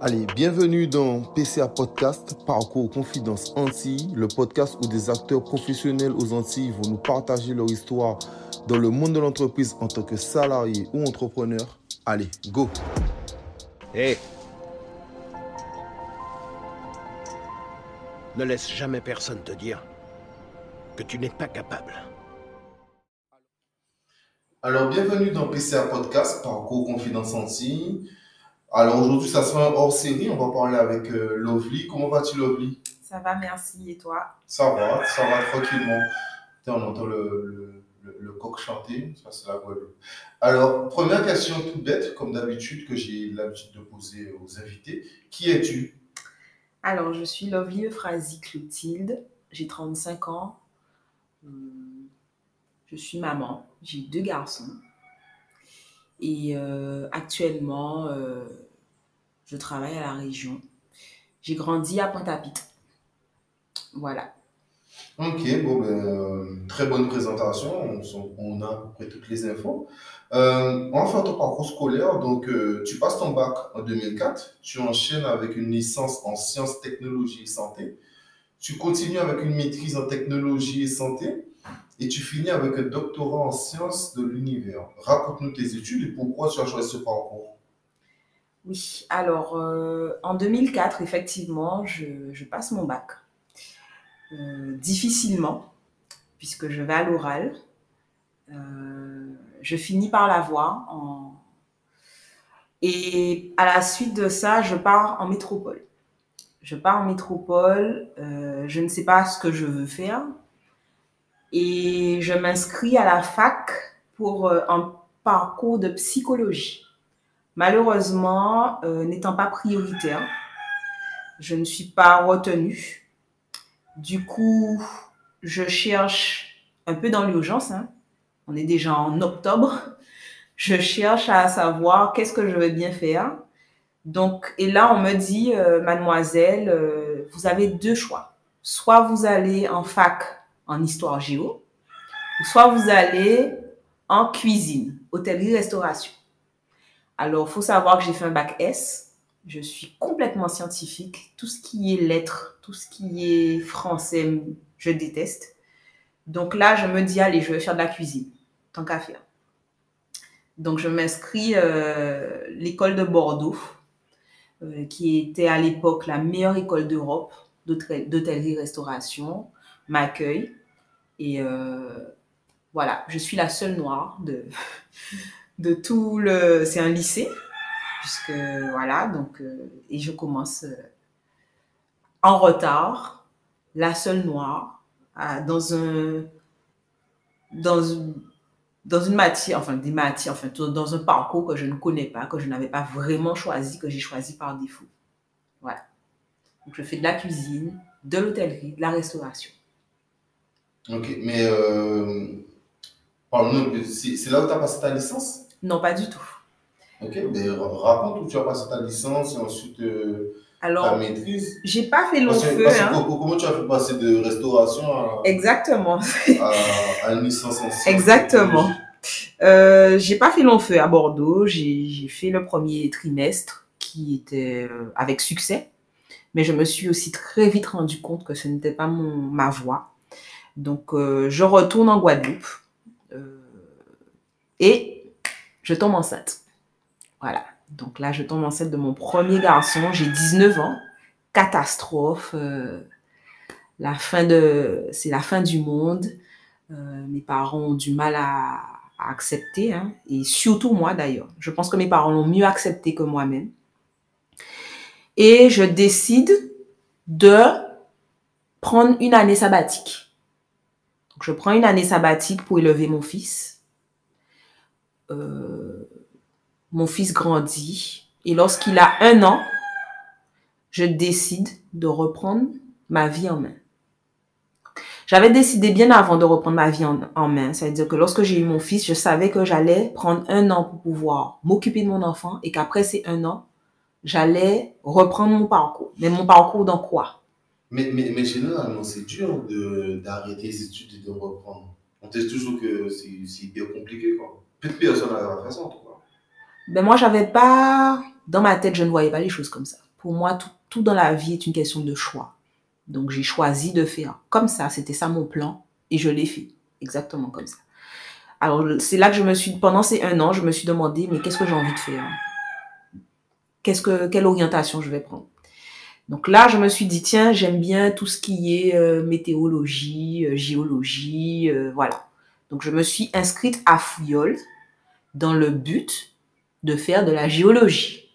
Allez, bienvenue dans PCA Podcast, Parcours Confidence Antilles, le podcast où des acteurs professionnels aux Antilles vont nous partager leur histoire dans le monde de l'entreprise en tant que salarié ou entrepreneur. Allez, go Hé Ne laisse jamais personne te dire que tu n'es pas capable. Alors, bienvenue dans PCA Podcast, Parcours Confidence Antilles. Alors aujourd'hui, ça sera un hors série. On va parler avec euh, Lovely. Comment vas-tu, Lovely? Ça va, merci. Et toi? Ça va, ça va tranquillement. On entend le, le, le, coq chanter. Ça, c'est la Guadeloupe. Alors, première question toute bête, comme d'habitude, que j'ai l'habitude de poser aux invités. Qui es-tu? Alors, je suis Lovely Euphrasie Clotilde. J'ai 35 ans. Hum, je suis maman. J'ai deux garçons. Et euh, actuellement, euh, je travaille à la région. J'ai grandi à Pointe-à-Pitre. Voilà. Ok, bon, ben, euh, très bonne présentation. On, a à peu près toutes les infos. Euh, ton parcours scolaire. Donc, tu passes ton bac en 2004. Tu enchaînes avec une licence en sciences, technologies et santé. Tu continues avec une maîtrise en technologie et santé et tu finis avec un doctorat en sciences de l'univers. Raconte-nous tes études et pourquoi tu as choisi ce parcours. Oui, alors euh, en 2004, effectivement, je, passe mon bac. Euh, difficilement, puisque je vais à l'oral. Euh, je finis par l'avoir. En... Et à la suite de ça, je pars en métropole. Je pars en métropole, je ne sais pas ce que je veux faire, et je m'inscris à la fac pour euh, un parcours de psychologie. Malheureusement, euh, n'étant pas prioritaire, je ne suis pas retenue. Du coup, je cherche un peu dans l'urgence. Hein. On est déjà en octobre. Je cherche à savoir qu'est-ce que je veux bien faire. Donc, et là, on me dit, euh, mademoiselle, euh, vous avez deux choix. Soit vous allez en fac en histoire géo, soit vous allez en cuisine, hôtellerie-restauration. Alors, il faut savoir que j'ai fait un bac S. Je suis complètement scientifique. Tout ce qui est lettres, tout ce qui est français, je déteste. Donc là, je me dis, allez, je vais faire de la cuisine, tant qu'à faire. Donc, je m'inscris euh, l'école de Bordeaux, euh, qui était à l'époque la meilleure école d'Europe d'hôtellerie-restauration, m'accueille. Et euh, voilà, je suis la seule noire de, de tout le. C'est un lycée, puisque voilà, donc. Euh, et je commence euh, en retard, la seule noire, dans un. Dans, dans une matière, enfin des matières, enfin dans un parcours que je ne connais pas, que je n'avais pas vraiment choisi, que j'ai choisi par défaut. Voilà. Donc je fais de la cuisine, de l'hôtellerie, de la restauration. Ok, mais euh, parle-nous, c'est là où tu as passé ta licence? Non, pas du tout. Ok, mais raconte où tu as passé ta licence et ensuite euh, Alors, ta maîtrise. j'ai pas fait long Parce feu. parce hein. co- comment tu as fait passer de restauration à, Exactement. à, à une licence en sciences Exactement. Euh, j'ai pas fait long feu à Bordeaux. J'ai j'ai fait le premier trimestre qui était euh, avec succès. Mais je me suis aussi très vite rendu compte que ce n'était pas mon, ma voie. Donc, euh, je retourne en Guadeloupe. euh, et je tombe enceinte. Voilà. Donc là, je tombe enceinte de mon premier garçon. J'ai 19 ans. Catastrophe. euh, la fin de, c'est la fin du monde. Mes parents ont du mal à, à accepter, hein, et surtout moi d'ailleurs. Je pense que mes parents l'ont mieux accepté que moi-même. Et je décide de prendre une année sabbatique. Je prends une année sabbatique pour élever mon fils. Euh, mon fils grandit et lorsqu'il a un an, je décide de reprendre ma vie en main. J'avais décidé bien avant de reprendre ma vie en, en main. C'est-à-dire que lorsque j'ai eu mon fils, je savais que j'allais prendre un an pour pouvoir m'occuper de mon enfant et qu'après ces un an, j'allais reprendre mon parcours. Mais mon parcours dans quoi? Mais, mais, mais généralement, c'est dur d'arrêter les études et de reprendre. On te dit toujours que c'est hyper compliqué. Quoi. Peu de personnes à faire ça, en. Ben moi, j'avais pas... Dans ma tête, je ne voyais pas les choses comme ça. pour moi, tout, tout dans la vie est une question de choix. Donc, j'ai choisi de faire comme ça. C'était ça mon plan et je l'ai fait exactement comme ça. Alors, c'est là que je me suis, pendant ces un an, je me suis demandé, mais qu'est-ce que j'ai envie de faire? Qu'est-ce que, quelle orientation je vais prendre? Donc là, je me suis dit, tiens, j'aime bien tout ce qui est euh, météorologie, euh, géologie, euh, voilà. Donc, je me suis inscrite à Fouillol dans le but de faire de la géologie.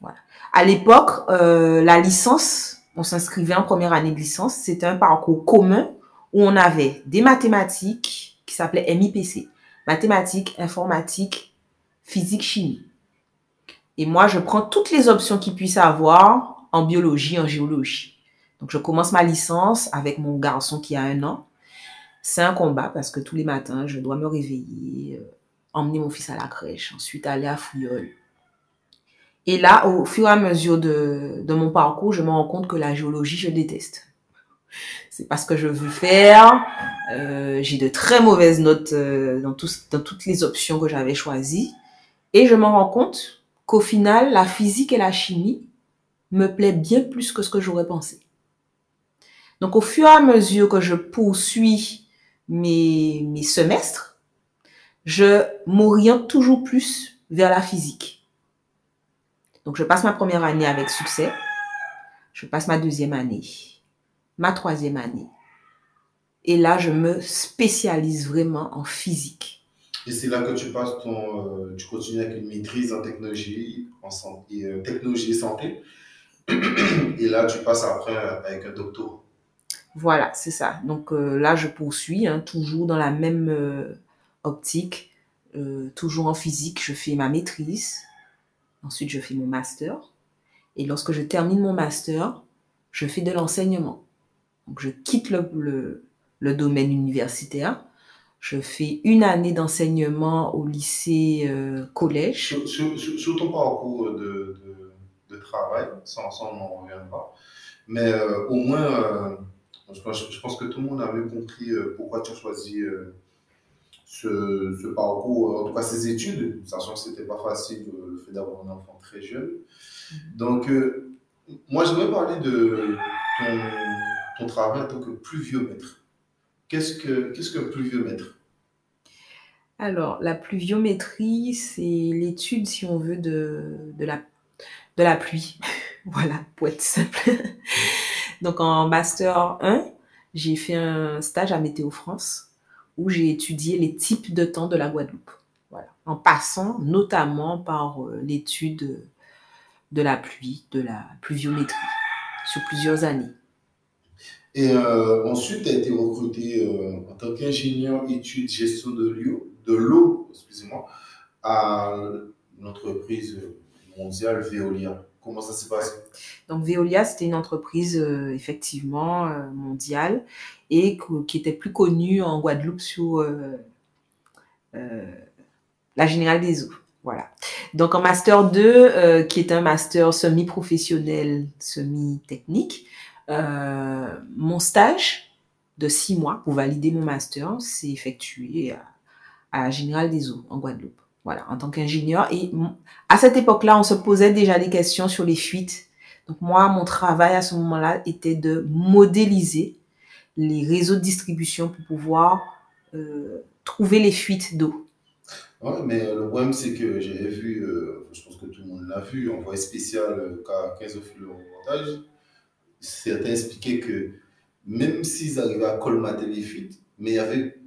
Voilà. À l'époque, la licence, on s'inscrivait en première année de licence, c'était un parcours commun où on avait des mathématiques qui s'appelaient MIPC, mathématiques, informatique, physique, chimie. Et moi, je prends toutes les options qu'il puisse avoir en biologie, en géologie. Donc, je commence ma licence avec mon garçon qui a un an. C'est un combat parce que tous les matins, je dois me réveiller, euh, emmener mon fils à la crèche, ensuite aller à Fouilleul. Et là, au fur et à mesure de, mon parcours, je me rends compte que la géologie, je déteste c'est pas ce que je veux faire. Euh, j'ai de très mauvaises notes euh, dans, dans toutes les options que j'avais choisies. Et je me rends compte qu'au final, la physique et la chimie me plaît bien plus que ce que j'aurais pensé. Donc au fur et à mesure que je poursuis mes, mes semestres, je m'oriente toujours plus vers la physique. Donc je passe ma première année avec succès. Je passe ma deuxième année ma troisième année. Et là, je me spécialise vraiment en physique. Et c'est là que tu passes ton, euh, tu continues avec une maîtrise en technologie, en santé, euh, technologie et santé. Et là, tu passes après avec un doctorat. Voilà, c'est ça. Donc euh, là, je poursuis, hein, toujours dans la même optique, toujours en physique. Je fais ma maîtrise. Ensuite, je fais mon master. Et lorsque je termine mon master, je fais de l'enseignement. Donc, je quitte le, le, domaine universitaire. Je fais une année d'enseignement au lycée euh, collège. Sur, sur, ton parcours de, de travail, sans, sans on n'en revient pas, mais euh, au moins, euh, je, je, pense que tout le monde a bien compris pourquoi tu as choisi ce, ce, parcours, en tout cas ces études, sachant que c'était pas facile le fait d'avoir un enfant très jeune. Mm-hmm. Donc, moi, j'aimerais parler de ton ton travail en tant que pluviomètre. Qu'est-ce que, qu'est-ce que pluviomètre? Alors, la pluviométrie, c'est l'étude, si on veut, de, de, la, de la pluie. voilà, pour être simple. Donc, en Master 1, j'ai fait un stage à Météo France où j'ai étudié les types de temps de la Guadeloupe. Voilà. En passant notamment par euh, l'étude de la pluie, de la pluviométrie, sur plusieurs années. Et euh, ensuite, tu as été recruté euh, en tant qu'ingénieur études gestion de l'eau, de l'eau, excusez-moi, à l'entreprise mondiale Veolia. Comment ça s'est passé? Donc Veolia, c'était une entreprise euh, effectivement mondiale et qui était plus connue en Guadeloupe sous la Générale des Eaux. Voilà. Donc en master 2, qui est un master semi-professionnel, semi-technique, euh, mon stage de six mois pour valider mon master s'est effectué à, à Général des Eaux, en Guadeloupe. Voilà, en tant qu'ingénieur. Et à cette époque-là, on se posait déjà des questions sur les fuites. Donc moi, mon travail à ce moment-là était de modéliser les réseaux de distribution pour pouvoir euh, trouver les fuites d'eau. Ouais, mais le problème, c'est que j'avais vu, euh, je pense que tout le monde l'a vu, en voie spéciale, K15 au reportage, certains expliquaient que même s'ils arrivaient à colmater les fuites, mais il y avait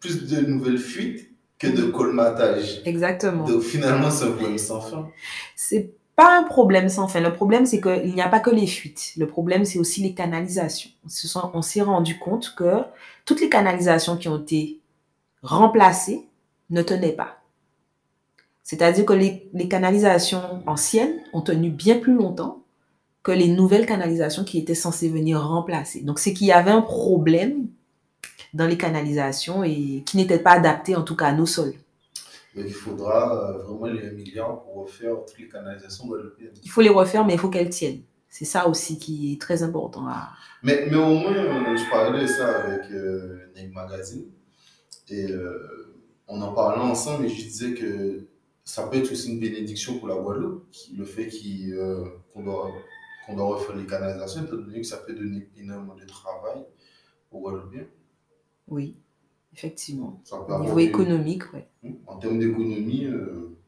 plus de nouvelles fuites que de colmatage. Exactement. Donc finalement, c'est un problème sans fin. C'est pas un problème sans fin. Le problème, c'est qu'il n'y a pas que les fuites. Le problème, c'est aussi les canalisations. On s'est rendu compte que toutes les canalisations qui ont été remplacées ne tenaient pas. C'est-à-dire que les, les canalisations anciennes ont tenu bien plus longtemps que les nouvelles canalisations qui étaient censées venir remplacer. Donc, c'est qu'il y avait un problème dans les canalisations et qui n'étaient pas adaptées, en tout cas, à nos sols. il faudra euh, vraiment les milliards pour refaire toutes les canalisations Il faut les refaire, mais il faut qu'elles tiennent. C'est ça aussi qui est très important. Mais, mais au moins, euh, je parlais de ça avec euh, Magazine et euh, on en parlait ensemble et je disais que ça peut être aussi une bénédiction pour la Guadeloupe, le fait qu'on doit, qu'on doit refaire les canalisations, étant donné que ça peut donner énormément de travail aux Guadeloupéens. Oui, effectivement. Au niveau économique, oui. Hmm, en termes d'économie,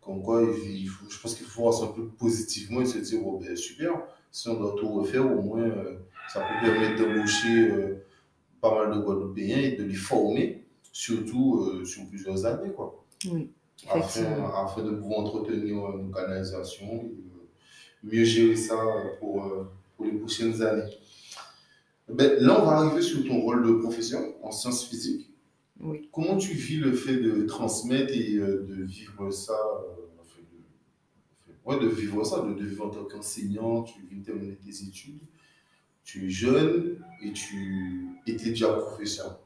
comme quoi, il faut, je pense qu'il faut voir ça un peu positivement et se dire, oh, ben, super, si on doit tout refaire, au moins, ça peut permettre d'embaucher pas mal de Guadeloupéens et de les former, surtout sur plusieurs années, quoi. Oui afin, de pouvoir entretenir nos canalisations et mieux gérer ça pour, euh, pour les prochaines années. Ben, là, on va arriver sur ton rôle de professeur en sciences physiques. Oui. Comment tu vis le fait de transmettre et euh, de vivre ça euh, de, ouais, de vivre ça, de, vivre en tant qu'enseignant, tu viens de terminer tes études, tu es jeune et tu étais déjà professeur.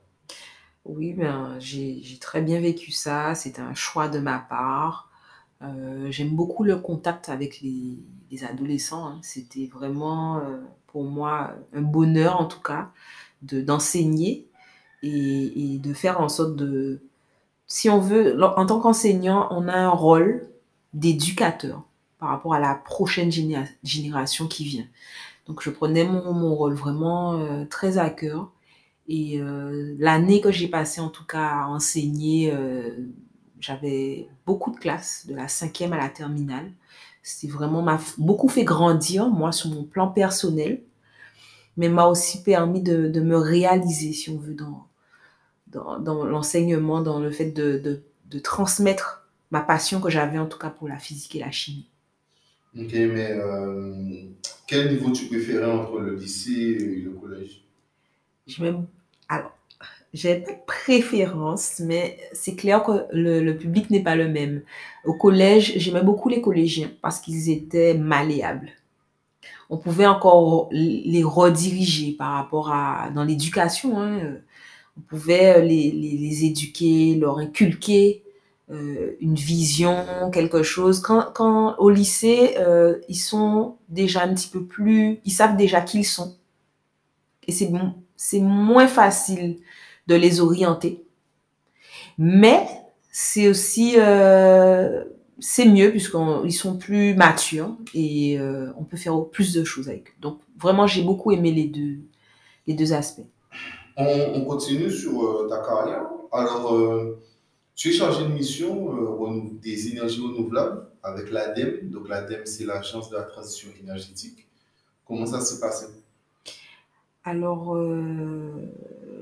Oui, ben, j'ai très bien vécu ça. C'était un choix de ma part. Euh, j'aime beaucoup le contact avec les, les adolescents. hein. C'était vraiment euh, pour moi un bonheur en tout cas de d'enseigner et, de faire en sorte de, si on veut, en tant qu'enseignant, on a un rôle d'éducateur par rapport à la prochaine génération qui vient. Donc je prenais mon, mon rôle vraiment euh, très à cœur et l'année que j'ai passée, en tout cas, à enseigner, j'avais beaucoup de classes, de la cinquième à la terminale. C'était vraiment m'a beaucoup fait grandir, moi, sur mon plan personnel, mais m'a aussi permis de, de, me réaliser, si on veut, dans, dans, dans l'enseignement, dans le fait de, de, de transmettre ma passion que j'avais, en tout cas, pour la physique et la chimie. Ok, mais euh, quel niveau tu préférais entre le lycée et le collège? Alors, j'ai pas de préférence, mais c'est clair que le, public n'est pas le même. Au collège, j'aimais beaucoup les collégiens parce qu'ils étaient malléables. On pouvait encore les rediriger par rapport à dans l'éducation. Hein. On pouvait les, les, éduquer, leur inculquer euh, une vision, quelque chose. Quand, quand au lycée, euh, ils sont déjà un petit peu plus, ils savent déjà qui ils sont. Et c'est bon, c'est moins facile de les orienter. Mais c'est aussi, euh, c'est mieux puisqu'ils sont plus matures et euh, on peut faire plus de choses avec. Donc vraiment, j'ai beaucoup aimé les deux, les deux aspects. On, continue sur euh, ta carrière. Alors, tu es chargé de mission des énergies renouvelables avec l'ADEME. Donc l'ADEME, c'est l'Agence de la transition énergétique. Comment ça s'est passé? Alors, euh,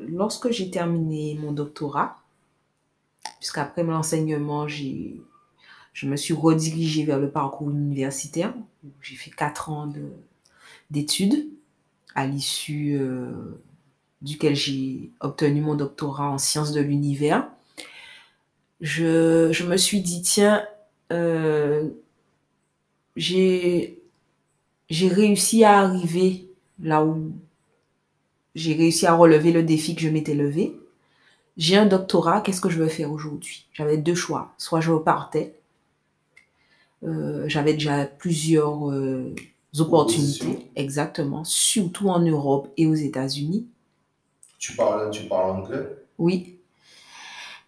lorsque j'ai terminé mon doctorat, puisqu'après l'enseignement, j'ai, je me suis redirigée vers le parcours universitaire. J'ai fait quatre ans d'études, à l'issue euh, duquel j'ai obtenu mon doctorat en sciences de l'univers. Je, me suis dit, tiens, euh, j'ai réussi à arriver là où j'ai réussi à relever le défi que je m'étais levé. J'ai un doctorat, qu'est-ce que je veux faire aujourd'hui? J'avais deux choix. Soit je repartais, euh, j'avais déjà plusieurs euh, opportunités, exactement, surtout en Europe et aux États-Unis. Tu parles, tu parles anglais? Oui.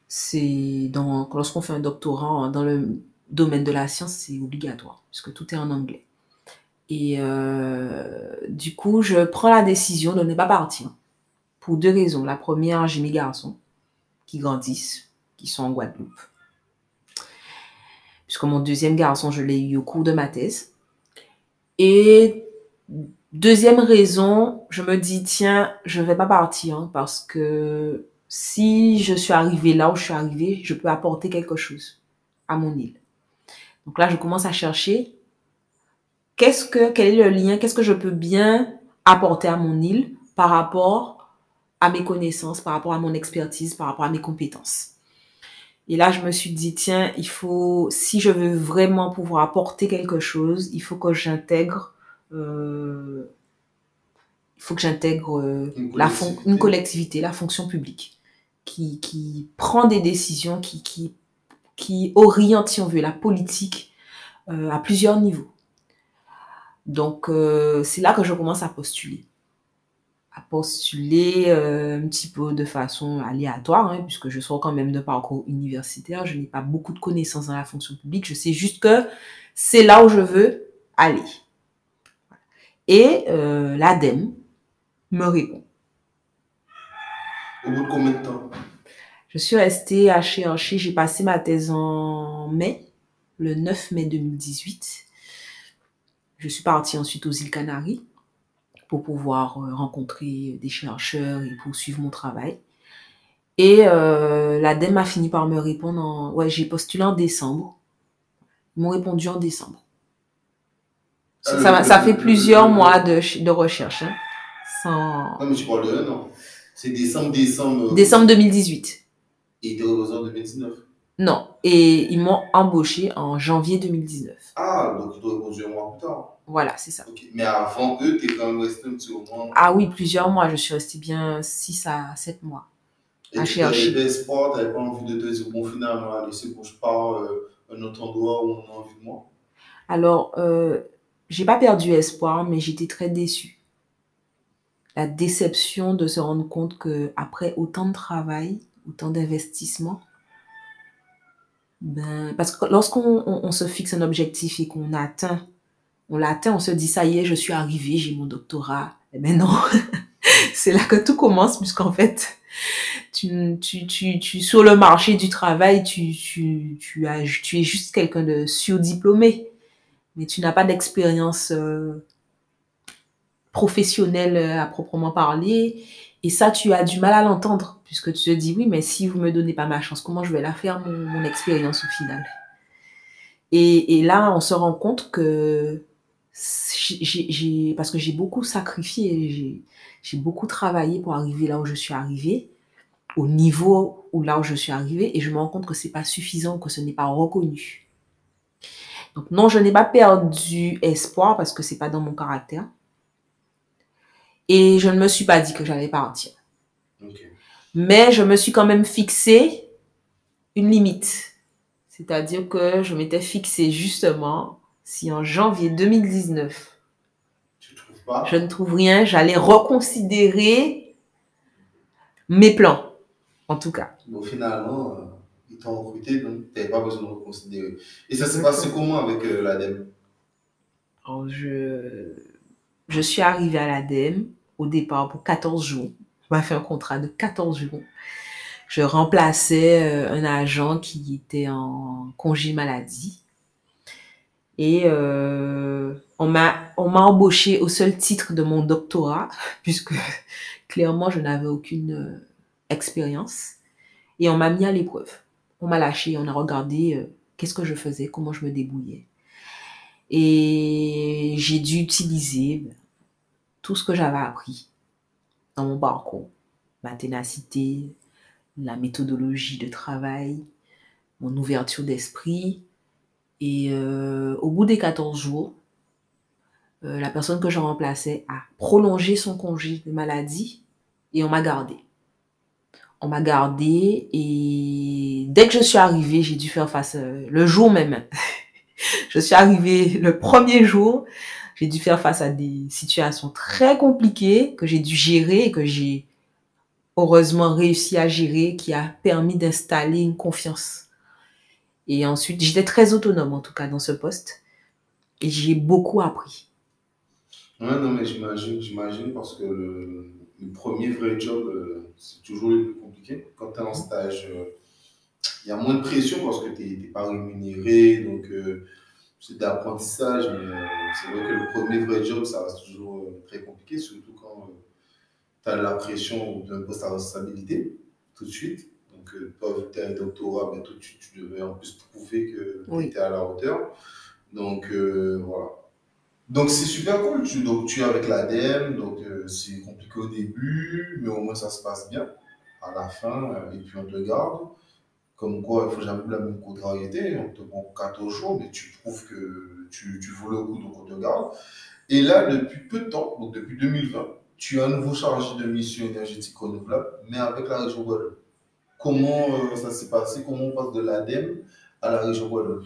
C'est donc lorsqu'on fait un doctorat dans le domaine de la science, c'est obligatoire, puisque tout est en anglais. Et euh, du coup, je prends la décision de ne pas partir. Pour deux raisons. La première, j'ai mes garçons qui grandissent, qui sont en Guadeloupe. Puisque mon deuxième garçon, je l'ai eu au cours de ma thèse. Et deuxième raison, je me dis, tiens, je ne vais pas partir hein, parce que si je suis arrivée là où je suis arrivée, je peux apporter quelque chose à mon île. Donc là, je commence à chercher qu'est-ce que, quel est le lien, qu'est-ce que je peux bien apporter à mon île par rapport à mes connaissances, par rapport à mon expertise, par rapport à mes compétences? Et là, je me suis dit, tiens, il faut, si je veux vraiment pouvoir apporter quelque chose, il faut que j'intègre, euh, il faut que j'intègre euh, la une collectivité, la fonction publique, qui, qui prend des décisions, qui, qui, qui oriente, si on veut, la politique euh, à plusieurs niveaux. Donc, euh, c'est là que je commence à postuler. à postuler euh, un petit peu de façon aléatoire, hein, puisque je sors quand même de parcours universitaire. Je n'ai pas beaucoup de connaissances dans la fonction publique. Je sais juste que c'est là où je veux aller. Et euh, l'ADEME me répond. Au bout de combien de temps? Je suis restée à chercher. J'ai passé ma thèse en mai, le 9 mai 2018. Je suis partie ensuite aux îles Canaries pour pouvoir euh, rencontrer des chercheurs et poursuivre mon travail. Et euh, l'ADEME a fini par me répondre en... Ouais, j'ai postulé en décembre. Ils m'ont répondu en décembre. Ça, Ah, ça le- fait plusieurs mois de, ch- de recherche. hein. Sans... Non, mais tu parles de un an. C'est décembre, décembre. euh, Décembre 2018. Et revenu en 2019. Non. Et ils m'ont embauché en janvier 2019. Ah, donc tu dois répondu un mois plus tard. Voilà, c'est ça. Mais avant eux, t'es quand même resté un petit moment. Ah oui, plusieurs mois. Je suis restée bien 6 à 7 mois. Et à tu chercher. avais espoir, t'avais pas envie de te dire, bon, finalement, allez, c'est bon, je pars euh, un autre endroit où on a envie de moi? Alors, euh, j'ai pas perdu espoir, mais j'étais très déçue. La déception de se rendre compte que après autant de travail, autant d'investissement, ben, parce que lorsqu'on on- on se fixe un objectif et qu'on atteint, on l'atteint, on se dit ça y est, je suis arrivé, j'ai mon doctorat. Eh ben non, c'est là que tout commence, puisqu'en fait, tu, tu, tu, tu, sur le marché du travail, tu, tu, tu, as, tu es juste quelqu'un de surdiplômé mais tu n'as pas d'expérience euh, professionnelle euh, à proprement parler. Et ça, tu as du mal à l'entendre, puisque tu te dis, oui, mais si vous me donnez pas ma chance, comment je vais la faire, mon, expérience au final? Et, et là, on se rend compte que j'ai, parce que j'ai beaucoup sacrifié, j'ai, beaucoup travaillé pour arriver là où je suis arrivée, au niveau où là où je suis arrivée, et je me rends compte que c'est pas suffisant, que ce n'est pas reconnu. Donc non, je n'ai pas perdu espoir parce que c'est pas dans mon caractère. Et je ne me suis pas dit que j'allais partir. Ok. Mais je me suis quand même fixé une limite. C'est-à-dire que je m'étais fixé justement si en janvier 2019, Tu trouves pas? je ne trouve rien, j'allais reconsidérer mes plans, en tout cas. Bon, finalement, euh, ils t'ont recruté, donc tu n'avais pas besoin de reconsidérer. Et ça s'est passé comment avec euh, l'ADEME je, je suis arrivée à l'ADEME au départ pour 14 jours. On m'a fait un contrat de 14 jours. Je remplaçais euh, un agent qui était en congé maladie. Et euh, on m'a embauché au seul titre de mon doctorat, puisque clairement je n'avais aucune euh, expérience. Et on m'a mis à l'épreuve. On m'a lâché, on a regardé euh, qu'est-ce que je faisais, comment je me débrouillais. Et j'ai dû utiliser tout ce que j'avais appris dans mon parcours. Ma ténacité, la méthodologie de travail, mon ouverture d'esprit. Et euh, au bout des 14 jours, euh, la personne que je remplaçais a prolongé son congé de maladie et on m'a gardé. On m'a gardé et dès que je suis arrivée, j'ai dû faire face euh, le jour même. je suis arrivée le premier jour, j'ai dû faire face à des situations très compliquées que j'ai dû gérer et que j'ai heureusement réussi à gérer, qui a permis d'installer une confiance. Et ensuite, j'étais très autonome en tout cas dans ce poste et j'ai beaucoup appris. Ouais, non, mais j'imagine, j'imagine parce que le, premier vrai job, euh, c'est toujours le plus compliqué. Quand tu es en stage, euh, il y a moins de pression parce que tu n'es pas rémunéré, donc euh, c'est d'apprentissage, mais euh, c'est vrai que le premier vrai job, ça reste toujours euh, très compliqué, surtout quand tu as la pression d'un poste à responsabilité tout de suite. Donc, euh, vu que tu as un doctorat, ben, tout de suite, tu devais en plus prouver que tu étais à la hauteur. Donc, euh, voilà. Donc c'est super cool, tu, donc, tu es avec l'ADEME, donc euh, c'est compliqué au début, mais au moins ça se passe bien à la fin, euh, et puis on te garde. Comme quoi, il ne faut jamais la même contrariété, on te prend pour 14 jours, mais tu prouves que tu, tu vaux le coup, donc on te garde. Et là, depuis peu de temps, donc depuis 2020, tu es à nouveau chargé de mission énergétique renouvelable, mais avec la région Guadeloupe. Comment euh, ça s'est passé? Comment on passe de l'ADEME à la région Guadeloupe?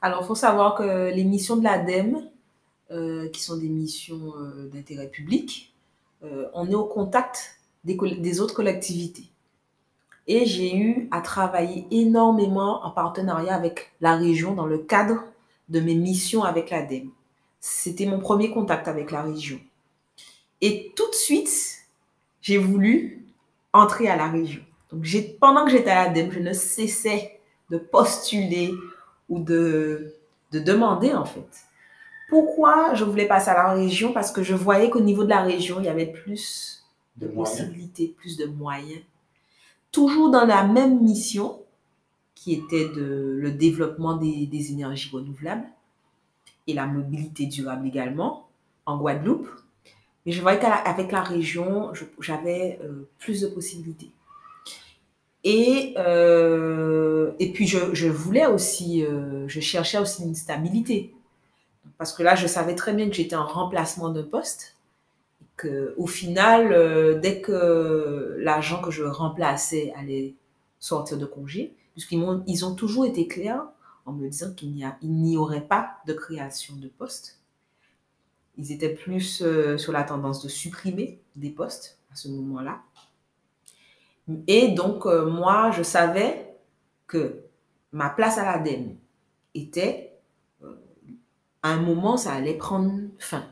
Alors, il faut savoir que les missions de l'ADEME, euh, qui sont des missions euh, d'intérêt public, on est au contact des autres collectivités. Et j'ai eu à travailler énormément en partenariat avec la région dans le cadre de mes missions avec l'ADEME. C'était mon premier contact avec la région. Et tout de suite, j'ai voulu entrer à la région. Donc, pendant que j'étais à l'ADEME, je ne cessais de postuler ou de, de demander, en fait. Pourquoi je voulais passer à la région? Parce que je voyais qu'au niveau de la région, il y avait plus de, possibilités, plus de moyens. Toujours dans la même mission, qui était de, le développement des, énergies renouvelables et la mobilité durable également en Guadeloupe. Mais je voyais qu'avec la région, j'avais euh, plus de possibilités. Et, euh, et puis, je, je voulais aussi, euh, je cherchais aussi une stabilité. Parce que là, je savais très bien que j'étais en remplacement de poste. Au final, euh, dès que l'agent que je remplaçais allait sortir de congé, puisqu'ils ont, toujours été clairs en me disant qu'il n'y aurait pas de création de poste. Ils étaient plus euh, sur la tendance de supprimer des postes à ce moment-là. Et donc, euh, moi, je savais que ma place à l'ADEME était, à un moment, ça allait prendre fin.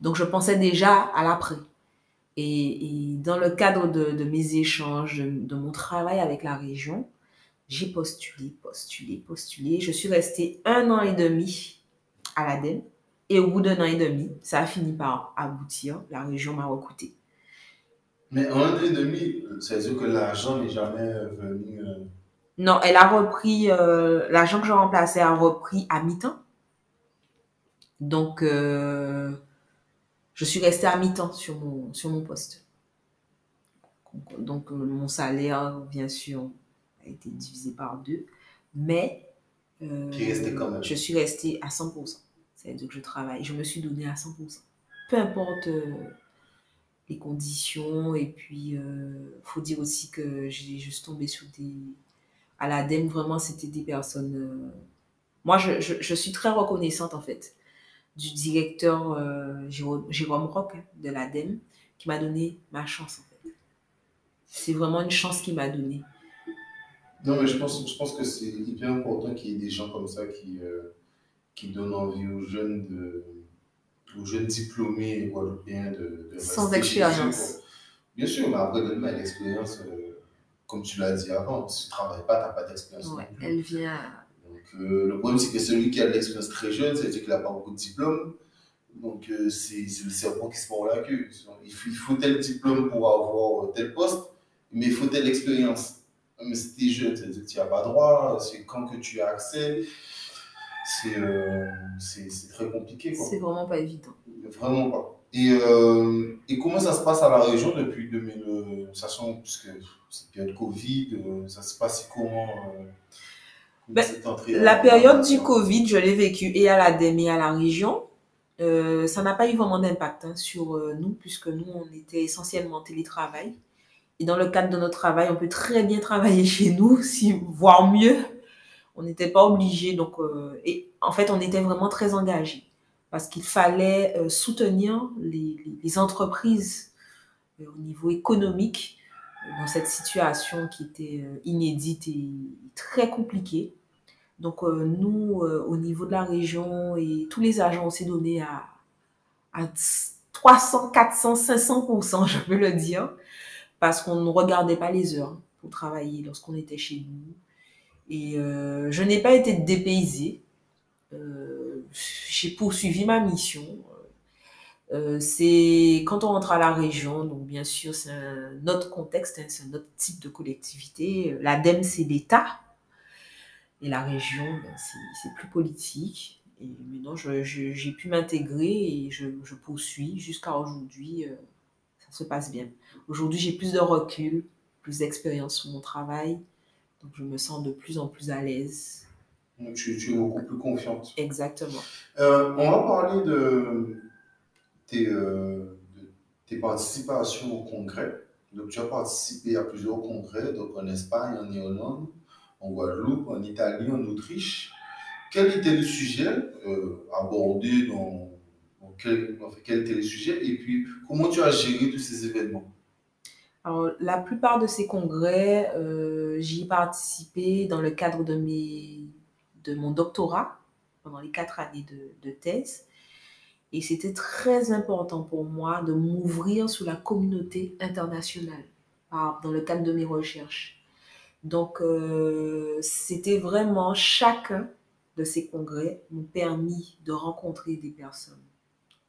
Donc, je pensais déjà à l'après. Et, dans le cadre de, mes échanges, de, mon travail avec la région, j'ai postulé, postulé, postulé. Je suis restée un an et demi à l'ADEME. Et au bout d'un an et demi, ça a fini par aboutir. La région m'a recruté. Mais un an et demi, ça veut dire que l'argent n'est jamais venu. Euh, non, elle a repris, euh, l'agent que je remplaçais a repris à mi-temps. Donc, euh, je suis restée à mi-temps sur mon, sur mon poste. Donc, mon salaire, bien sûr, a été divisé par deux. Mais, je suis restée à 100% c'est-à-dire que je travaille, je me suis donné à 100%. Peu importe euh, les conditions, et puis il euh, faut dire aussi que j'ai juste tombé sur des... À l'ADEME, vraiment, c'était des personnes... Euh, moi, je, je, suis très reconnaissante, en fait, du directeur Jérôme, Jérôme Rock hein, de l'ADEME, qui m'a donné ma chance, en fait. C'est vraiment une chance qu'il m'a donnée. Non, mais je pense, je pense que c'est hyper important qu'il y ait des gens comme ça qui, qui donne envie aux jeunes, de, aux jeunes diplômés guadeloupéens de, de Sans expérience. Bien sûr, mais après, demain, l'expérience, euh, comme tu l'as dit avant, si tu ne travailles pas, tu n'as pas d'expérience. Ouais, elle vient. Euh, le problème, c'est que celui qui a de l'expérience très jeune, c'est-à-dire qu'il n'a pas beaucoup de diplômes. Donc, euh, c'est le cerveau qui se prend la queue. Il faut, il faut tel diplôme pour avoir tel poste, mais il faut telle expérience. Mais si tu es jeune, c'est-à-dire que tu n'as pas droit, c'est quand que tu as accès. Euh, c'est très compliqué. C'est vraiment pas évident. Vraiment pas. Et, euh, et, comment ça se passe à la région depuis 2000, euh, sachant puisque c'est période Covid, ça se passe comment, ben, La période du Covid, je l'ai vécue et à la et à la région. ça n'a pas eu vraiment d'impact hein, sur nous, puisque nous, on était essentiellement télétravail. Et dans le cadre de notre travail, on peut très bien travailler chez nous, si, voire mieux, on n'était pas obligé. Donc, euh, et en fait, on était vraiment très engagés parce qu'il fallait euh, soutenir les, entreprises euh, au niveau économique dans cette situation qui était inédite et très compliquée. Donc, nous, au niveau de la région, et tous les agents, on s'est donné à, à 300, 400, 500 je peux le dire, parce qu'on ne regardait pas les heures pour travailler lorsqu'on était chez nous. Et euh, je n'ai pas été dépaysée. Euh, j'ai poursuivi ma mission. Euh, c'est quand on rentre à la région, donc bien sûr c'est un autre contexte, hein, c'est un autre type de collectivité. L'ADEME c'est l'État et la région ben, c'est plus politique. Et maintenant j'ai pu m'intégrer et je, je poursuis jusqu'à aujourd'hui. ça se passe bien. Aujourd'hui j'ai plus de recul, plus d'expérience sur mon travail donc, je me sens de plus en plus à l'aise. Tu, tu, es beaucoup plus confiante. Exactement. Euh, on va parler de tes, euh, de tes, participations au congrès. Donc, tu as participé à plusieurs congrès, donc en Espagne, en Irlande, en Guadeloupe, en Italie, en Autriche. Quel était le sujet euh, abordé dans, quel, quel était le sujet et puis comment tu as géré tous ces événements? Alors, la plupart de ces congrès, euh, j'y ai participé dans le cadre de, mes, de mon doctorat, pendant les quatre années de, de thèse. Et c'était très important pour moi de m'ouvrir sur la communauté internationale dans le cadre de mes recherches. Donc, euh, c'était vraiment chacun de ces congrès m'ont permis de rencontrer des personnes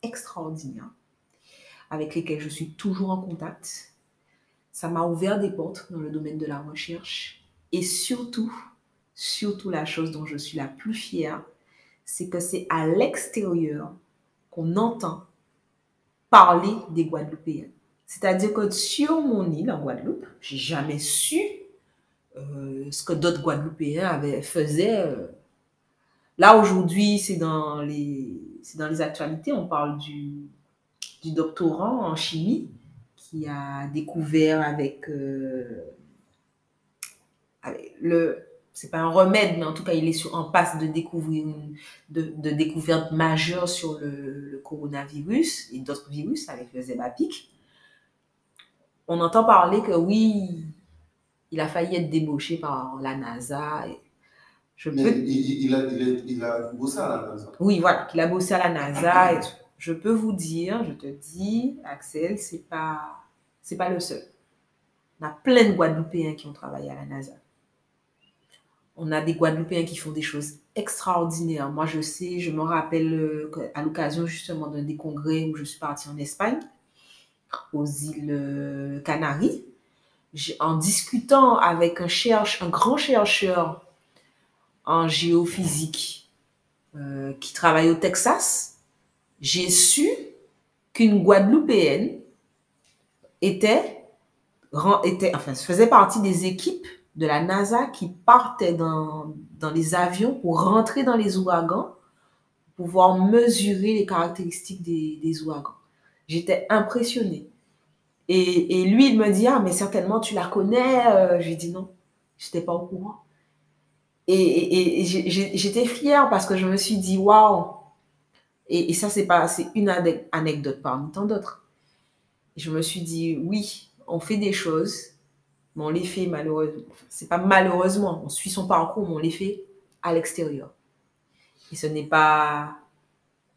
extraordinaires avec lesquelles je suis toujours en contact. Ça m'a ouvert des portes dans le domaine de la recherche. Et surtout, surtout la chose dont je suis la plus fière, c'est que c'est à l'extérieur qu'on entend parler des Guadeloupéens. C'est-à-dire que sur mon île en Guadeloupe, j'ai jamais su ce que d'autres Guadeloupéens faisaient. Euh. Là, aujourd'hui, c'est dans, les, dans les actualités. On parle du, du doctorant en chimie qui a découvert avec, euh, avec le c'est pas un remède, mais en tout cas, il est sur, en passe de découvrir une, de, de découverte majeure sur le, coronavirus et d'autres virus avec le Zebapic. On entend parler que oui, il a failli être débauché par la NASA. Je peux... il, il, a, il, a, bossé à la NASA. Oui, voilà, qu'il a bossé à la NASA. Et je peux vous dire, je te dis, Axel, c'est pas, c'est pas le seul. On a plein de Guadeloupéens qui ont travaillé à la NASA. On a des Guadeloupéens qui font des choses extraordinaires. Moi, je sais, je me rappelle euh, à l'occasion justement d'un des congrès où je suis partie en Espagne, aux îles euh, Canaries, en discutant avec un, un grand chercheur en géophysique euh, qui travaille au Texas, j'ai su qu'une Guadeloupéenne était, enfin, faisait partie des équipes de la NASA qui partait dans, dans les avions pour rentrer dans les ouragans, pour pouvoir mesurer les caractéristiques des, des ouragans. J'étais impressionnée. Et, et, lui, il me dit, ah, mais certainement, tu la connais. Euh, j'ai dit non, j'étais pas au courant. Et, et, et j'étais fière parce que je me suis dit, waouh. Et, ça, c'est pas, c'est une anecdote parmi tant d'autres. Je me suis dit, oui, on fait des choses mais on les fait malheureusement. C'est pas malheureusement, on suit son parcours, mais on les fait à l'extérieur. Et ce n'est pas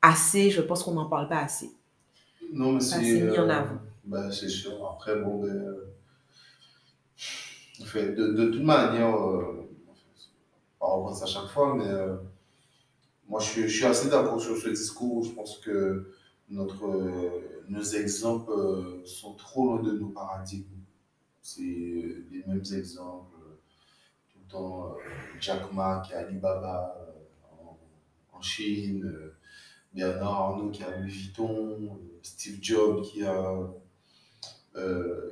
assez, je pense qu'on n'en parle pas assez. Non, mais c'est. mis en euh, avant. Ben, c'est sûr. Après, bon, ben, fait, de, de, toute manière, euh, on pense à chaque fois, mais euh, moi, je suis, je suis assez d'accord sur ce discours. Je pense que notre, nos exemples sont trop loin de nos paradigmes c'est euh, les mêmes exemples. Tout le temps, euh, Jack Ma qui a Alibaba euh, en, Chine, Bernard Arnault qui a Louis Vuitton, Steve Jobs qui a,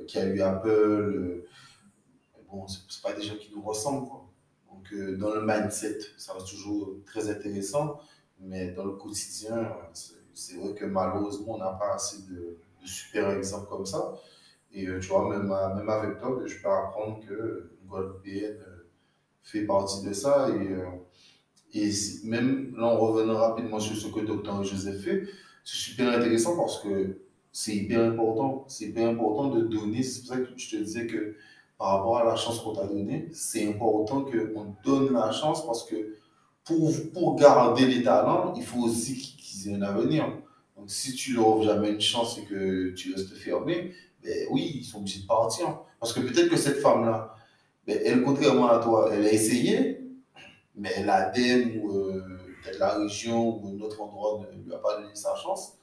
qui a eu Apple. bon, c'est pas des gens qui nous ressemblent. Quoi. Donc, dans le mindset, ça reste toujours très intéressant, mais dans le quotidien, c'est vrai que malheureusement, on n'a pas assez de, super exemples comme ça. Et euh, tu vois, même, avec toi, je peux apprendre que euh, fait partie de ça. Et, euh, même là, en revenant rapidement sur ce que Dr. Joseph fait, c'est super intéressant parce que c'est hyper important. C'est hyper important de donner. C'est pour ça que je te disais que par rapport à la chance qu'on t'a donnée, c'est important qu'on donne la chance parce que pour, pour garder les talents, il faut aussi qu'ils aient un avenir. Donc si tu leur offres jamais une chance et que tu restes fermé, ben oui, ils sont obligés de partir. Parce que peut-être que cette femme-là, ben, elle, contrairement à toi, elle a essayé, mais l'ADEME ou euh, peut-être la région ou un autre endroit ne lui a pas donné sa chance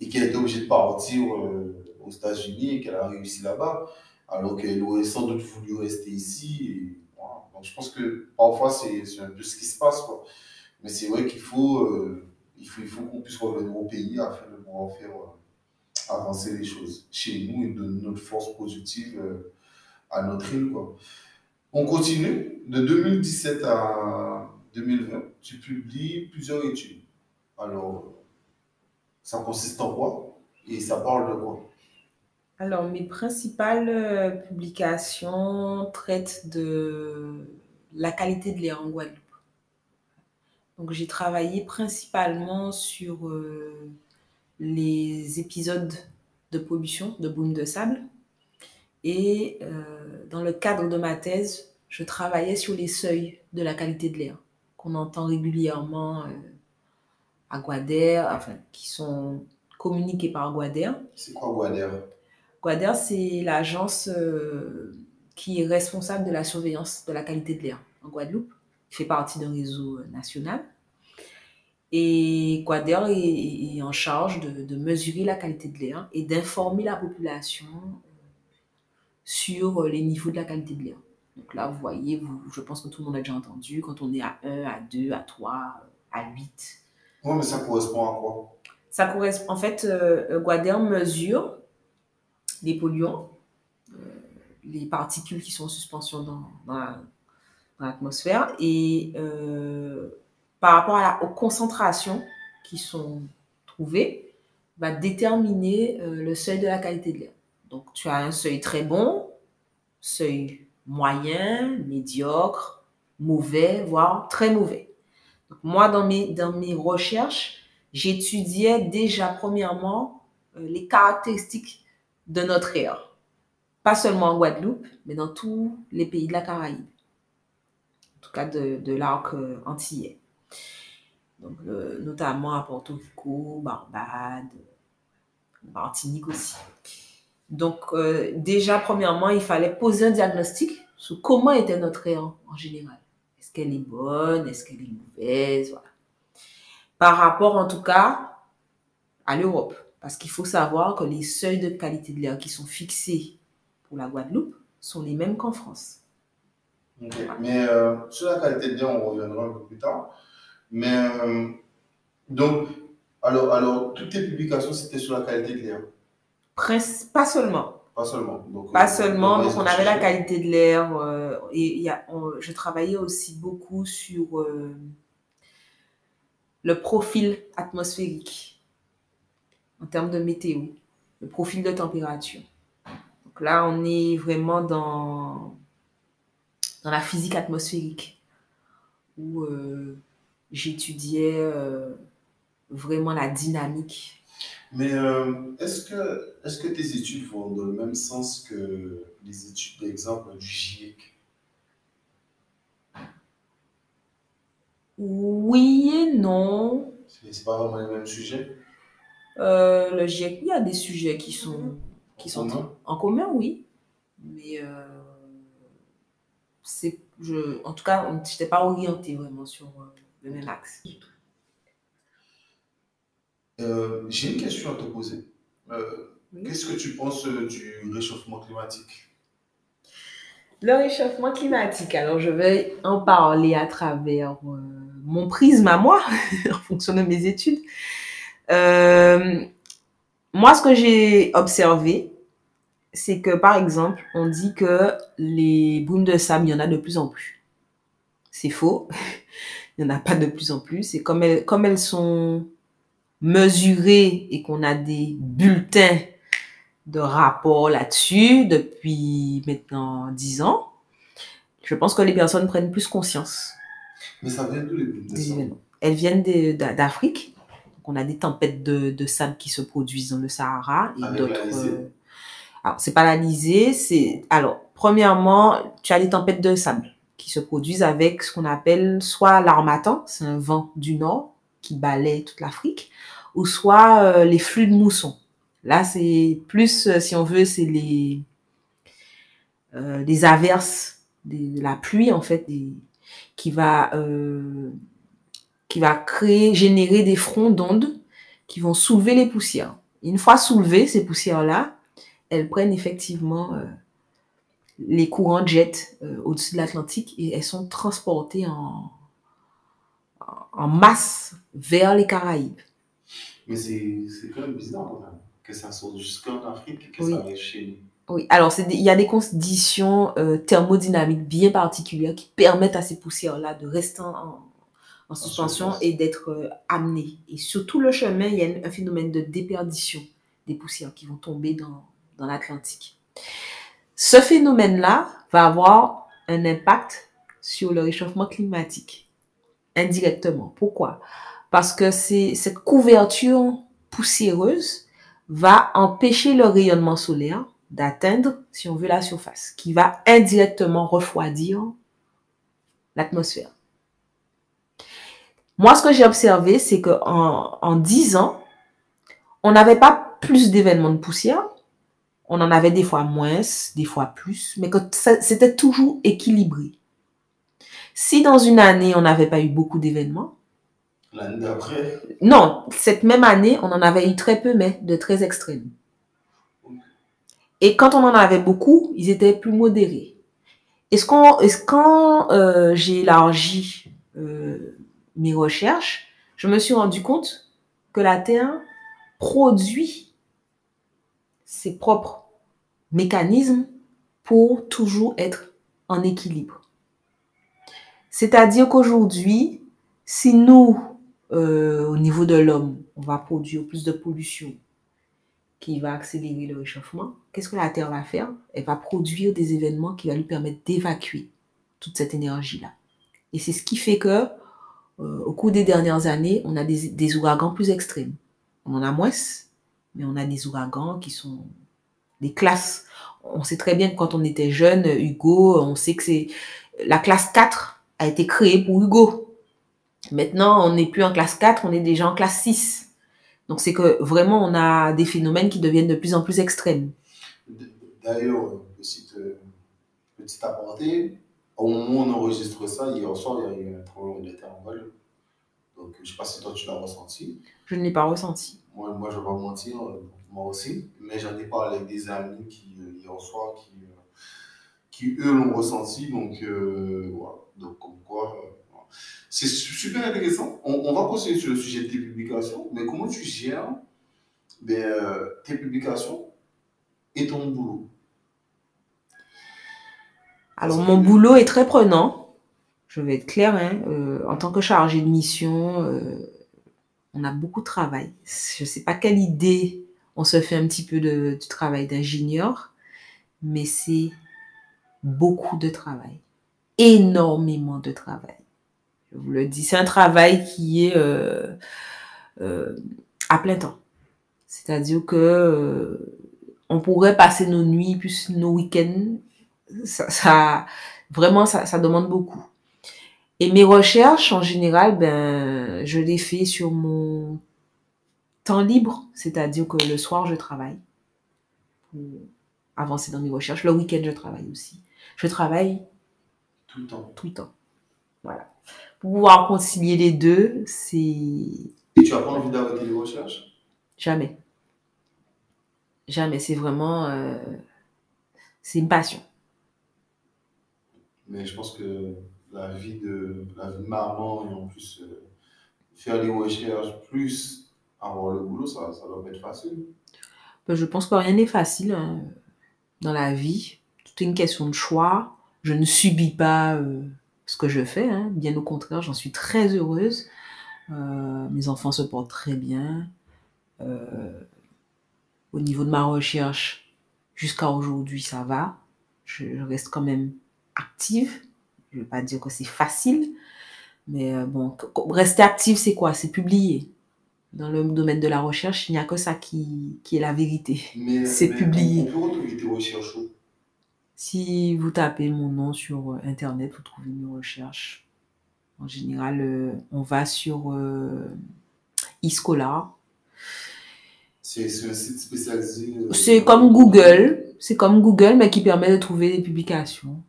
et qu'elle était obligée de partir euh, aux États-Unis et qu'elle a réussi là-bas, alors qu'elle aurait sans doute voulu rester ici. Donc je pense que parfois c'est un peu ce qui se passe. Quoi. Mais c'est vrai qu'il faut, euh, il faut, qu'on puisse revenir au pays afin de pouvoir faire avancer les choses chez nous et donner notre force positive euh, à notre île. Quoi. On continue. De 2017 à 2020, tu publies plusieurs études. Alors, ça consiste en quoi? Et ça parle de quoi? Alors, mes principales euh, publications traitent de la qualité de l'air en Guadeloupe. Donc, j'ai travaillé principalement sur euh, les épisodes de pollution, de boom de sable. Et euh, dans le cadre de ma thèse, je travaillais sur les seuils de la qualité de l'air qu'on entend régulièrement à Guader, enfin, qui sont communiqués par Guader. C'est quoi Guader Guader, c'est l'agence euh, qui est responsable de la surveillance de la qualité de l'air en Guadeloupe, qui fait partie d'un réseau national. Et Guader est, est en charge de, de, mesurer la qualité de l'air et d'informer la population sur les niveaux de la qualité de l'air. Donc là, vous voyez, vous, je pense que tout le monde a déjà entendu, quand on est à 1, à 2, à 3, à 8. Oui, mais ça correspond à quoi? Ça correspond, en fait, euh, Guader mesure les polluants, euh, les particules qui sont en suspension dans, l'atmosphère et euh, par rapport à la, aux concentrations qui sont trouvées, va déterminer euh, le seuil de la qualité de l'air. Donc, tu as un seuil très bon, seuil moyen, médiocre, mauvais, voire très mauvais. Moi, dans mes, dans mes recherches, j'étudiais déjà premièrement euh, les caractéristiques de notre air. Pas seulement en Guadeloupe, mais dans tous les pays de la Caraïbe. En tout cas, de, de l'arc euh, antillais. Donc, notamment à Porto Rico, Barbade, Martinique aussi. Donc, euh, déjà, premièrement, il fallait poser un diagnostic sur comment était notre air en général. Qu'elle est bonne? Est-ce qu'elle est mauvaise? Voilà. Par rapport, en tout cas, à l'Europe. Parce qu'il faut savoir que les seuils de qualité de l'air qui sont fixés pour la Guadeloupe sont les mêmes qu'en France. Okay. Mais euh, sur la qualité de l'air, on reviendra un peu plus tard. Mais euh, donc, alors, alors, toutes tes publications, c'était sur la qualité de l'air? Presque, pas seulement. Pas seulement. Donc, Pas euh, seulement. donc, on avait la qualité de l'air. euh, et y a, on- je travaillais aussi beaucoup sur euh, le profil atmosphérique en termes de météo, le profil de température. Donc là, on est vraiment dans, dans la physique atmosphérique où euh, j'étudiais vraiment la dynamique Mais euh, est-ce que, est que tes études vont dans le même sens que les études, par exemple, du GIEC Oui et non. C'est pas vraiment les mêmes sujets? Euh, le GIEC, il y a des sujets qui sont, qui sont commun? en commun, oui. Mais euh, c'est, je, en tout cas, je n'étais pas orientée vraiment sur euh, le même axe. Euh, J'ai une question à te poser. Euh, Oui. Qu'est-ce que tu penses euh, du réchauffement climatique? Le réchauffement climatique, alors je vais en parler à travers euh, mon prisme à moi, en fonction de mes études. Moi, ce que j'ai observé, c'est que, par exemple, on dit que les brumes de sable, il y en a de plus en plus. C'est faux. Il n'y en a pas de plus en plus. Et comme elles, comme elles sont mesurées et qu'on a des bulletins de rapport là-dessus depuis maintenant 10 ans, je pense que les personnes prennent plus conscience Mais ça vient d'où les événements. Elles viennent d'Afrique. On a des tempêtes de, de sable qui se produisent dans le Sahara et d'autres. euh, Alors, c'est pas la c'est. Alors, premièrement, tu as des tempêtes de sable qui se produisent avec ce qu'on appelle soit l'armatan, c'est un vent du nord qui toute l'Afrique, ou soit euh, les flux de mousson. Là, c'est plus, euh, si on veut, c'est les, euh, les averses, des- de la pluie, en fait, qui va, euh, qui va créer, générer des fronts d'ondes qui vont soulever les poussières. Une fois soulevées, ces poussières-là, elles prennent effectivement les courants jet au-dessus de l'Atlantique et elles sont transportées en, en masse vers les Caraïbes. Mais c'est quand même bizarre quand même, que ça sorte jusqu'en Afrique et que Oui. ça arrive chez nous. Oui, alors il y a des conditions euh, thermodynamiques bien particulières qui permettent à ces poussières-là de rester en, en- en suspension et d'être euh, amenées. Et sur tout le chemin, il y a un phénomène de déperdition des poussières qui vont tomber dans, dans l'Atlantique. Ce phénomène-là va avoir un impact sur le réchauffement climatique, indirectement. Pourquoi? Parce que cette couverture poussiéreuse va empêcher le rayonnement solaire d'atteindre, si on veut, la surface, qui va indirectement refroidir l'atmosphère. Moi, ce que j'ai observé, c'est qu'en en 10 ans, on n'avait pas plus d'événements de poussière, on en avait des fois moins, des fois plus, mais que c'était toujours équilibré. Si dans une année, on n'avait pas eu beaucoup d'événements, L'année d'après, non, cette même année, on en avait eu très peu, mais de très extrêmes. Et quand on en avait beaucoup, ils étaient plus modérés. Est-ce qu'on, est-ce quand euh, j'ai élargi euh, mes recherches, je me suis rendu compte que la Terre produit ses propres mécanismes pour toujours être en équilibre. C'est-à-dire qu'aujourd'hui, si nous, euh, au niveau de l'homme, on va produire plus de pollution qui va accélérer le réchauffement, qu'est-ce que la Terre va faire? Elle va produire des événements qui vont lui permettre d'évacuer toute cette énergie-là. Et c'est ce qui fait que, euh, au cours des dernières années, on a des, des ouragans plus extrêmes. On en a moins, mais on a des ouragans qui sont des classes. On sait très bien que quand on était jeune, Hugo, on sait que c'est la classe 4 a été créée pour Hugo. Maintenant, on n'est plus en classe 4, on est déjà en classe 6. Donc c'est que vraiment, on a des phénomènes qui deviennent de plus en plus extrêmes. d'ailleurs, petite, petite aparté, au moment où on enregistre ça, hier soir, il y a eu un tremblement de terre en Guadeloupe. Donc, je ne sais pas si toi tu l'as ressenti. Je ne l'ai pas ressenti. Moi, moi je ne vais pas mentir, euh, moi aussi. Mais j'en ai parlé avec des amis qui, euh, hier soir, qui, euh, qui eux l'ont ressenti. Donc, euh, voilà. Donc, comme quoi, euh, voilà. c'est su- super intéressant. On, on va continuer sur le sujet de tes publications. Mais comment tu gères ben, euh, tes publications et ton boulot? Alors mon que- boulot est très prenant. Je vais être claire, hein, en tant que chargée de mission, on a beaucoup de travail. Je ne sais pas quelle idée on se fait un petit peu de, du travail d'ingénieur, mais c'est beaucoup de travail, énormément de travail. Je vous le dis, c'est un travail qui est euh, euh, à plein temps. C'est-à-dire que euh, on pourrait passer nos nuits plus nos week-ends. Ça, ça- vraiment, ça, ça demande beaucoup. Et mes recherches, en général, ben, je les fais sur mon temps libre, c'est-à-dire que le soir, je travaille pour avancer dans mes recherches. Le week-end, je travaille aussi. Je travaille tout le temps tout le temps. Voilà. Pour pouvoir concilier les deux, c'est Et tu n'as pas envie d'arrêter les recherches? Jamais. Jamais. C'est vraiment. euh, c'est une passion. Mais je pense que la vie de, la vie de maman et en plus euh, faire les recherches plus avoir le boulot, ça, ça doit pas être facile. Ben, Je pense que rien n'est facile hein, dans la vie. Tout est une question de choix. Je ne subis pas euh, ce que je fais. hein. Bien au contraire, j'en suis très heureuse. Euh, mes enfants se portent très bien. Euh, au niveau de ma recherche, jusqu'à aujourd'hui, ça va. Je, je reste quand même active. Je ne veux pas dire que c'est facile. Mais bon, rester active, c'est quoi? C'est publier. Dans le domaine de la recherche, il n'y a que ça qui, qui est la vérité. C'est publié. On, on peut retrouver tes recherches où? Si vous tapez mon nom sur euh, Internet, vous trouvez mes recherches. En général, euh, on va sur euh, eScholar. C'est c'est un site spécialisé. euh, C'est comme Google. C'est comme Google, mais qui permet de trouver des publications.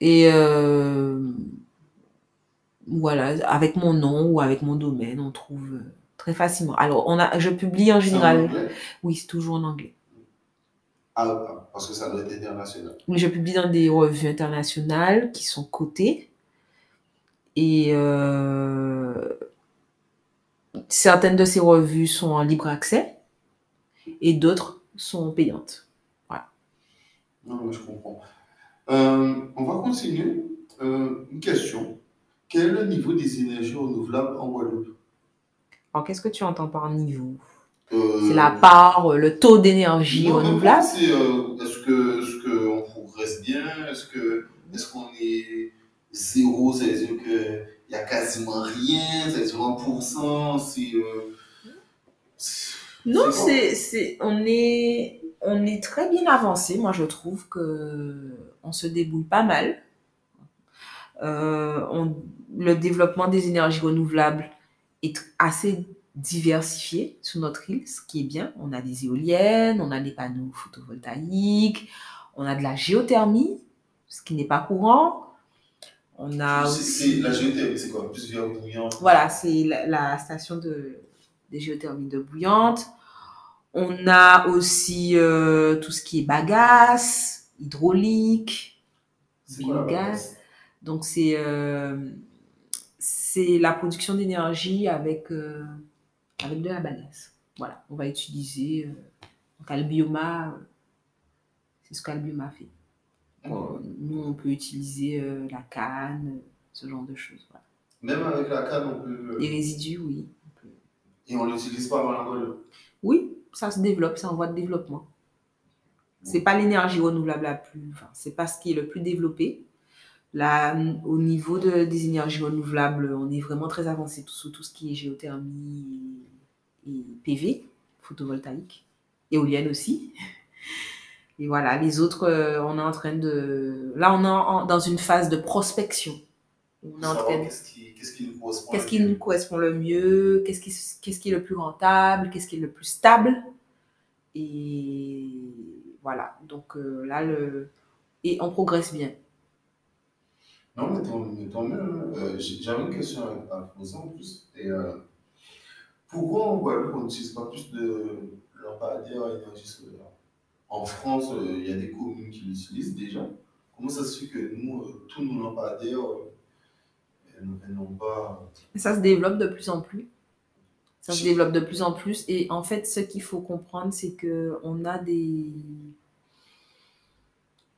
Et euh, voilà, avec mon nom ou avec mon domaine, on trouve euh, très facilement. Alors, on a, je publie en général. Oui, c'est toujours en anglais. Ah, parce que ça doit être international. Je publie dans des revues internationales qui sont cotées. Et euh, certaines de ces revues sont en libre accès et d'autres sont payantes. Non, mais je comprends. Euh, on va continuer. Euh, une question. Quel est le niveau des énergies renouvelables en Guadeloupe? Alors, qu'est-ce que tu entends par niveau? Euh, C'est la part, euh, le taux d'énergie renouvelable c'est, euh, Est-ce que est-ce qu'on progresse bien? Est-ce que est-ce qu'on est zéro? C'est-à-dire qu'il n'y a quasiment rien? C'est-à-dire 1% C'est. euh, Non, C'est c'est, c'est, on est, on est très bien avancé. Moi, je trouve que on se débrouille pas mal. On- le développement des énergies renouvelables est assez diversifié sur notre île, ce qui est bien. On a des éoliennes, on a des panneaux photovoltaïques, on a de la géothermie, ce qui n'est pas courant. On a C'est- aussi... La géothermie, c'est quoi? Plus bouillant Voilà, c'est la, la station de, des géothermies de bouillante. On a aussi euh, tout ce qui est bagasse, hydraulique, biogaz. Donc c'est euh, c'est la production d'énergie avec euh, avec de la bagasse. Voilà, on va utiliser euh, donc Albioma, euh, c'est ce qu'Albioma fait. Nous on peut utiliser euh, la canne, ce genre de choses. voilà. Même avec la canne, on peut. Les résidus, oui. on peut- Et on l'utilise pas en Guadeloupe. Oui, ça se développe, c'est en voie de développement. C'est pas l'énergie renouvelable la plus, enfin, c'est pas ce qui est le plus développé. Là, au niveau de- des énergies renouvelables, on est vraiment très avancé sur tout ce qui est géothermie et, et PV, photovoltaïque, éolienne aussi. Et voilà, les autres, euh, on est en train de. Là, on est en- dans une phase de prospection. On est en train de Qu'est-ce qui, qu'est-ce qui nous correspond Qu'est-ce le qui mieux. nous correspond le mieux Qu'est-ce qui, qu'est-ce qui est le plus rentable Qu'est-ce qui est le plus stable Et voilà. Donc euh, là, le... et on progresse bien. Non, mais tant, mais tant mieux. hein. Euh, j'ai- J'avais une question à, à poser en plus. Et, euh, pourquoi en Guadeloupe, on n'utilise pas plus de lampadaires à énergie solaire En France, euh, il y a des communes qui l'utilisent déjà. Comment ça se fait que nous, euh, tous nos lampadaires, elles, n'ont pas. Ça se développe de plus en plus. Ça se développe de plus en plus. Et en fait, ce qu'il faut comprendre, c'est que on a des.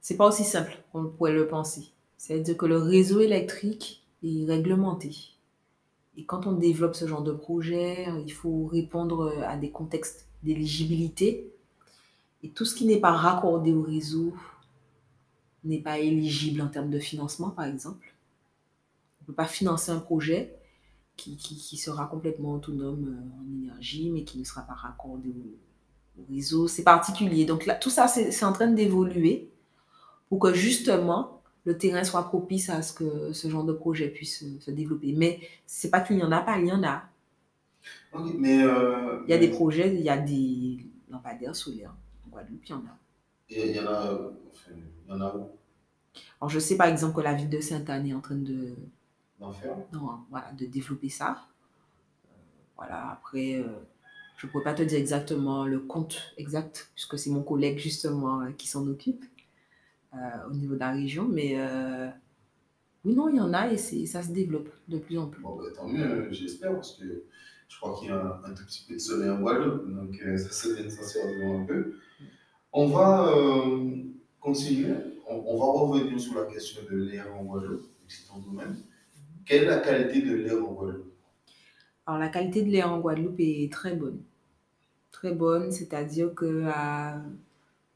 C'est pas aussi simple qu'on pourrait le penser. C'est-à-dire que le réseau électrique est réglementé. Et quand on développe ce genre de projet, il faut répondre à des contextes d'éligibilité. Et tout ce qui n'est pas raccordé au réseau n'est pas éligible en termes de financement, par exemple. On ne peut pas financer un projet qui, qui, sera complètement autonome euh, en énergie, mais qui ne sera pas raccordé au, au réseau. C'est particulier. Donc là, tout ça, c'est en train d'évoluer pour que justement le terrain soit propice à ce que ce genre de projet puisse se, se développer. Mais c'est pas qu'il n'y en a pas, il y en a. Mais. euh, Il y a des projets, il y a des lampadaires solaires. En Guadeloupe, il y en a. Et il y en a. euh, enfin, il y en a où? Alors, je sais par exemple que la ville de Sainte-Anne est en train de, D'en faire non, voilà, de développer ça. Euh, voilà, après, euh, je ne pourrais pas te dire exactement le compte exact, puisque c'est mon collègue justement euh, qui s'en occupe euh, au niveau de la région. Mais euh, oui, non, il y en a et ça se développe de plus en plus. Bon, bah, tant mieux, j'espère, parce que je crois qu'il y a un, un tout petit peu de soleil en Guadeloupe, donc euh, ça serait bien de servir un peu. On va euh, continuer, on, on va revenir sur la question de l'air en Guadeloupe, que c'est ton domaine. Quelle est la qualité de l'air en Guadeloupe? Alors, la qualité de l'air en Guadeloupe est très bonne. Très bonne, c'est-à-dire qu'à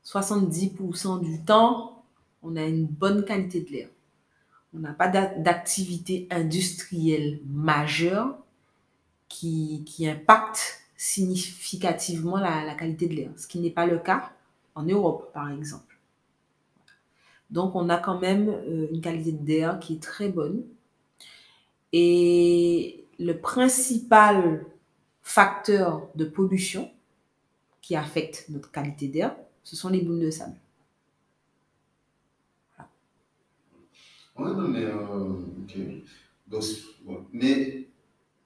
70% du temps, on a une bonne qualité de l'air. On n'a pas d'a- d'activité industrielle majeure qui, impacte significativement la, la qualité de l'air, ce qui n'est pas le cas en Europe, par exemple. Donc, on a quand même euh, une qualité d'air qui est très bonne. Et le principal facteur de pollution qui affecte notre qualité d'air, ce sont les boules de sable. Ouais, non, mais euh, ok. Donc. Mais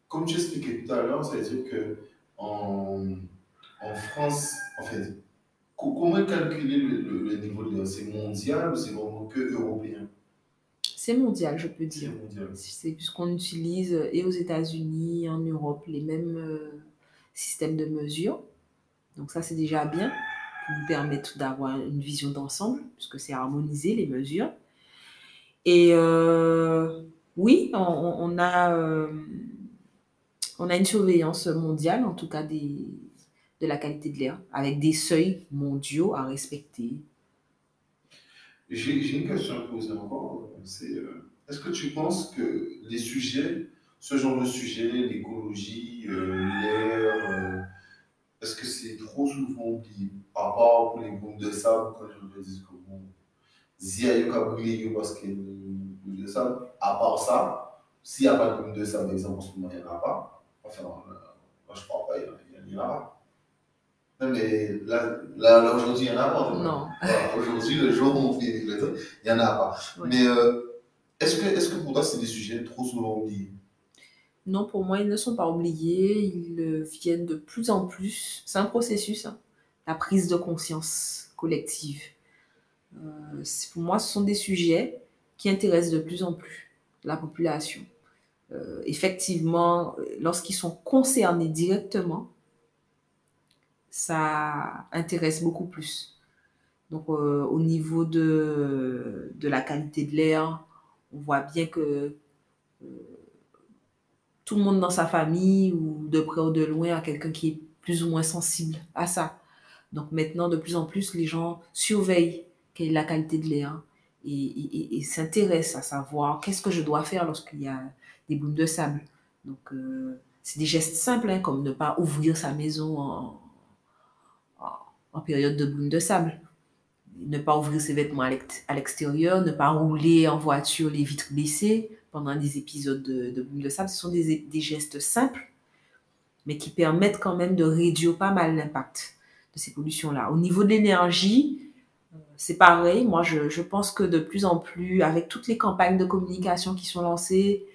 comme tu expliquais tout à l'heure, ça veut dire que en, en France, en fait, co- comment calculer le, le- le niveau de C'est mondial ou c'est vraiment que européen? C'est mondial, je peux C'est dire. mondial. C'est puisqu'on utilise euh, et aux États-Unis, en Europe, les mêmes euh, systèmes de mesure. Donc ça, c'est déjà bien pour nous permettre d'avoir une vision d'ensemble, puisque c'est harmonisé les mesures. Et euh, oui, on, a, euh, on a une surveillance mondiale, en tout cas de la qualité de l'air, avec des seuils mondiaux à respecter. J'ai une question à poser encore. Euh, est-ce que tu penses que les sujets, ce genre de sujet, l'écologie, l'air, est-ce que c'est trop souvent oublié. Par rapport les groupes de sable, quand je me dis que Zia Yuka briller parce qu'il y a une groupe de sable, à part ça, s'il n'y a pas de groupe de sable, exemple, en ce moment, il n'y en a pas. Enfin, euh, moi, je ne crois pas, il n'y en, a pas. Non, mais là, là, aujourd'hui, il n'y en a pas. Non. Voilà, aujourd'hui, le jour où on fait les trucs, il n'y en a pas. Mais euh, est-ce que, est que pour toi, c'est des sujets trop souvent oubliés? Non, pour moi, ils ne sont pas oubliés, ils euh, viennent de plus en plus. C'est un processus, hein, la prise de conscience collective. Euh, pour moi, ce sont des sujets qui intéressent de plus en plus la population. Euh, effectivement, lorsqu'ils sont concernés directement, ça intéresse beaucoup plus. Donc, euh, au niveau de, de la qualité de l'air, on voit bien que tout le monde dans sa famille ou de près ou de loin a quelqu'un qui est plus ou moins sensible à ça. Donc maintenant, de plus en plus, les gens surveillent quelle est la qualité de l'air et, s'intéressent à savoir qu'est-ce que je dois faire lorsqu'il y a des boules de sable. Donc euh, c'est des gestes simples, hein, comme ne pas ouvrir sa maison en, période de boule de sable. Ne pas ouvrir ses vêtements à l'ext- à l'extérieur, ne pas rouler en voiture les vitres baissées pendant des épisodes de, de boule de sable. Ce sont des, des gestes simples, mais qui permettent quand même de réduire pas mal l'impact de ces pollutions-là. Au niveau de l'énergie, c'est pareil. Moi, je, je pense que de plus en plus, avec toutes les campagnes de communication qui sont lancées,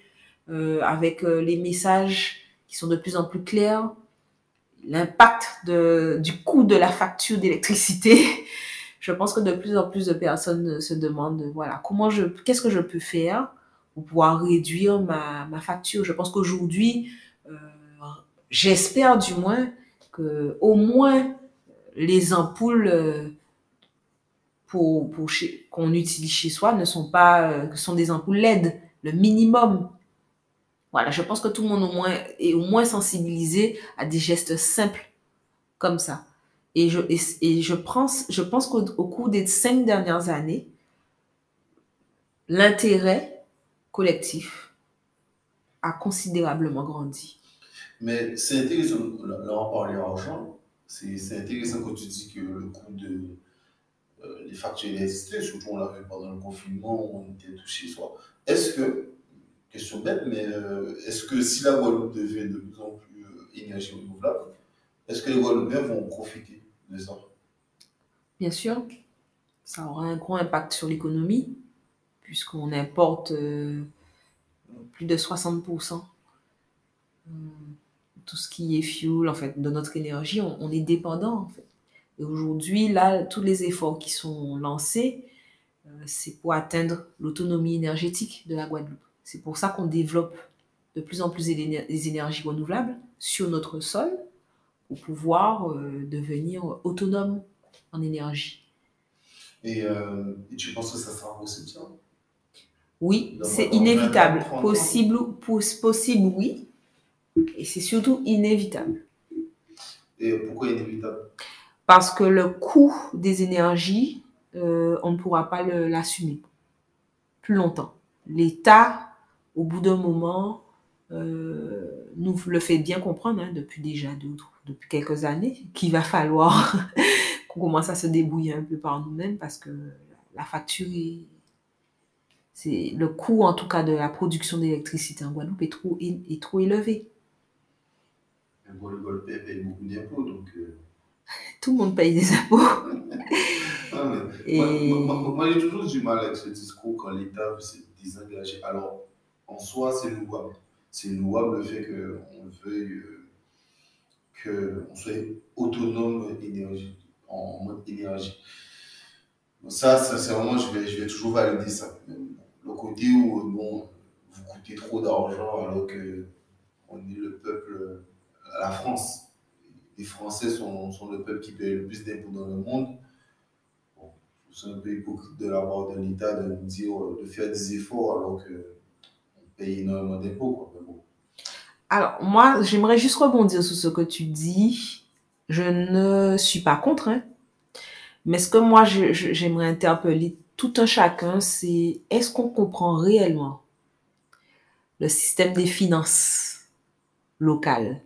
euh, avec euh, les messages qui sont de plus en plus clairs, l'impact du coût de la facture d'électricité, je pense que de plus en plus de personnes se demandent, voilà, comment je, qu'est-ce que je peux faire pour pouvoir réduire ma, ma facture. Je pense qu'aujourd'hui, euh, j'espère du moins que au moins les ampoules euh, pour, pour qu'on utilise chez soi ne sont pas, euh, sont des ampoules LED, le minimum. Voilà, je pense que tout le monde au moins est au moins sensibilisé à des gestes simples comme ça. Et je, et, je pense, je pense qu'au au cours des cinq dernières années, l'intérêt collectif a considérablement grandi. Mais c'est intéressant, là, on parlait argent, c'est intéressant quand tu dis que le coût de euh, les factures d'électricité, surtout on l'a vu pendant le confinement, on était touché. Est-ce que, question bête, mais euh, est-ce que si la Guadeloupe devient de plus en plus euh, énergie renouvelable, est-ce que les Guadeloupéens vont profiter de ça Bien sûr, ça aura un gros impact sur l'économie, puisqu'on importe plus de 60% euh, tout ce qui est fuel, en fait, de notre énergie, on, on est dépendant, en fait. Et aujourd'hui, là, tous les efforts qui sont lancés, euh, c'est pour atteindre l'autonomie énergétique de la Guadeloupe. C'est pour ça qu'on développe de plus en plus les énergies renouvelables sur notre sol pour pouvoir euh, devenir autonome en énergie. et, euh, et tu penses que ça sera possible ça Oui, c'est inévitable. 20, 30 ans. Possible, pos- possible, oui. Et c'est surtout inévitable. Et pourquoi inévitable? Parce que le coût des énergies, euh, on ne pourra pas l'assumer plus longtemps. L'État, au bout d'un moment, euh, nous le fait bien comprendre hein, depuis déjà depuis quelques années, qu'il va falloir qu'on commence à se débrouiller un peu par nous-mêmes parce que la facture est, c'est le coût en tout cas de la production d'électricité en Guadeloupe est trop, élevé. Payent beaucoup d'impôts, donc. euh, Tout le monde paye des impôts. Ah, mais Et- Moi, moi- moi- moi, j'ai toujours du mal avec ce discours quand l'État veut se désengager. Alors, en soi, c'est louable. C'est louable le fait qu'on veuille euh, qu'on soit autonome énergie, en mode énergie. Bon, Ça, vraiment, je vais, je vais toujours valider ça. Le côté où, bon, vous coûtez trop d'argent alors que on est le peuple, la France. Les Français sont, le peuple qui paye le plus d'impôts dans le monde. Ça un peu hypocrite de la part de l'État de nous dire euh, de faire des efforts alors que on paye énormément d'impôts. Alors, moi, j'aimerais juste rebondir sur ce que tu dis. Je ne suis pas contre, hein. mais ce que moi, j'aimerais interpeller tout un chacun, c'est est-ce qu'on comprend réellement le système des finances locales?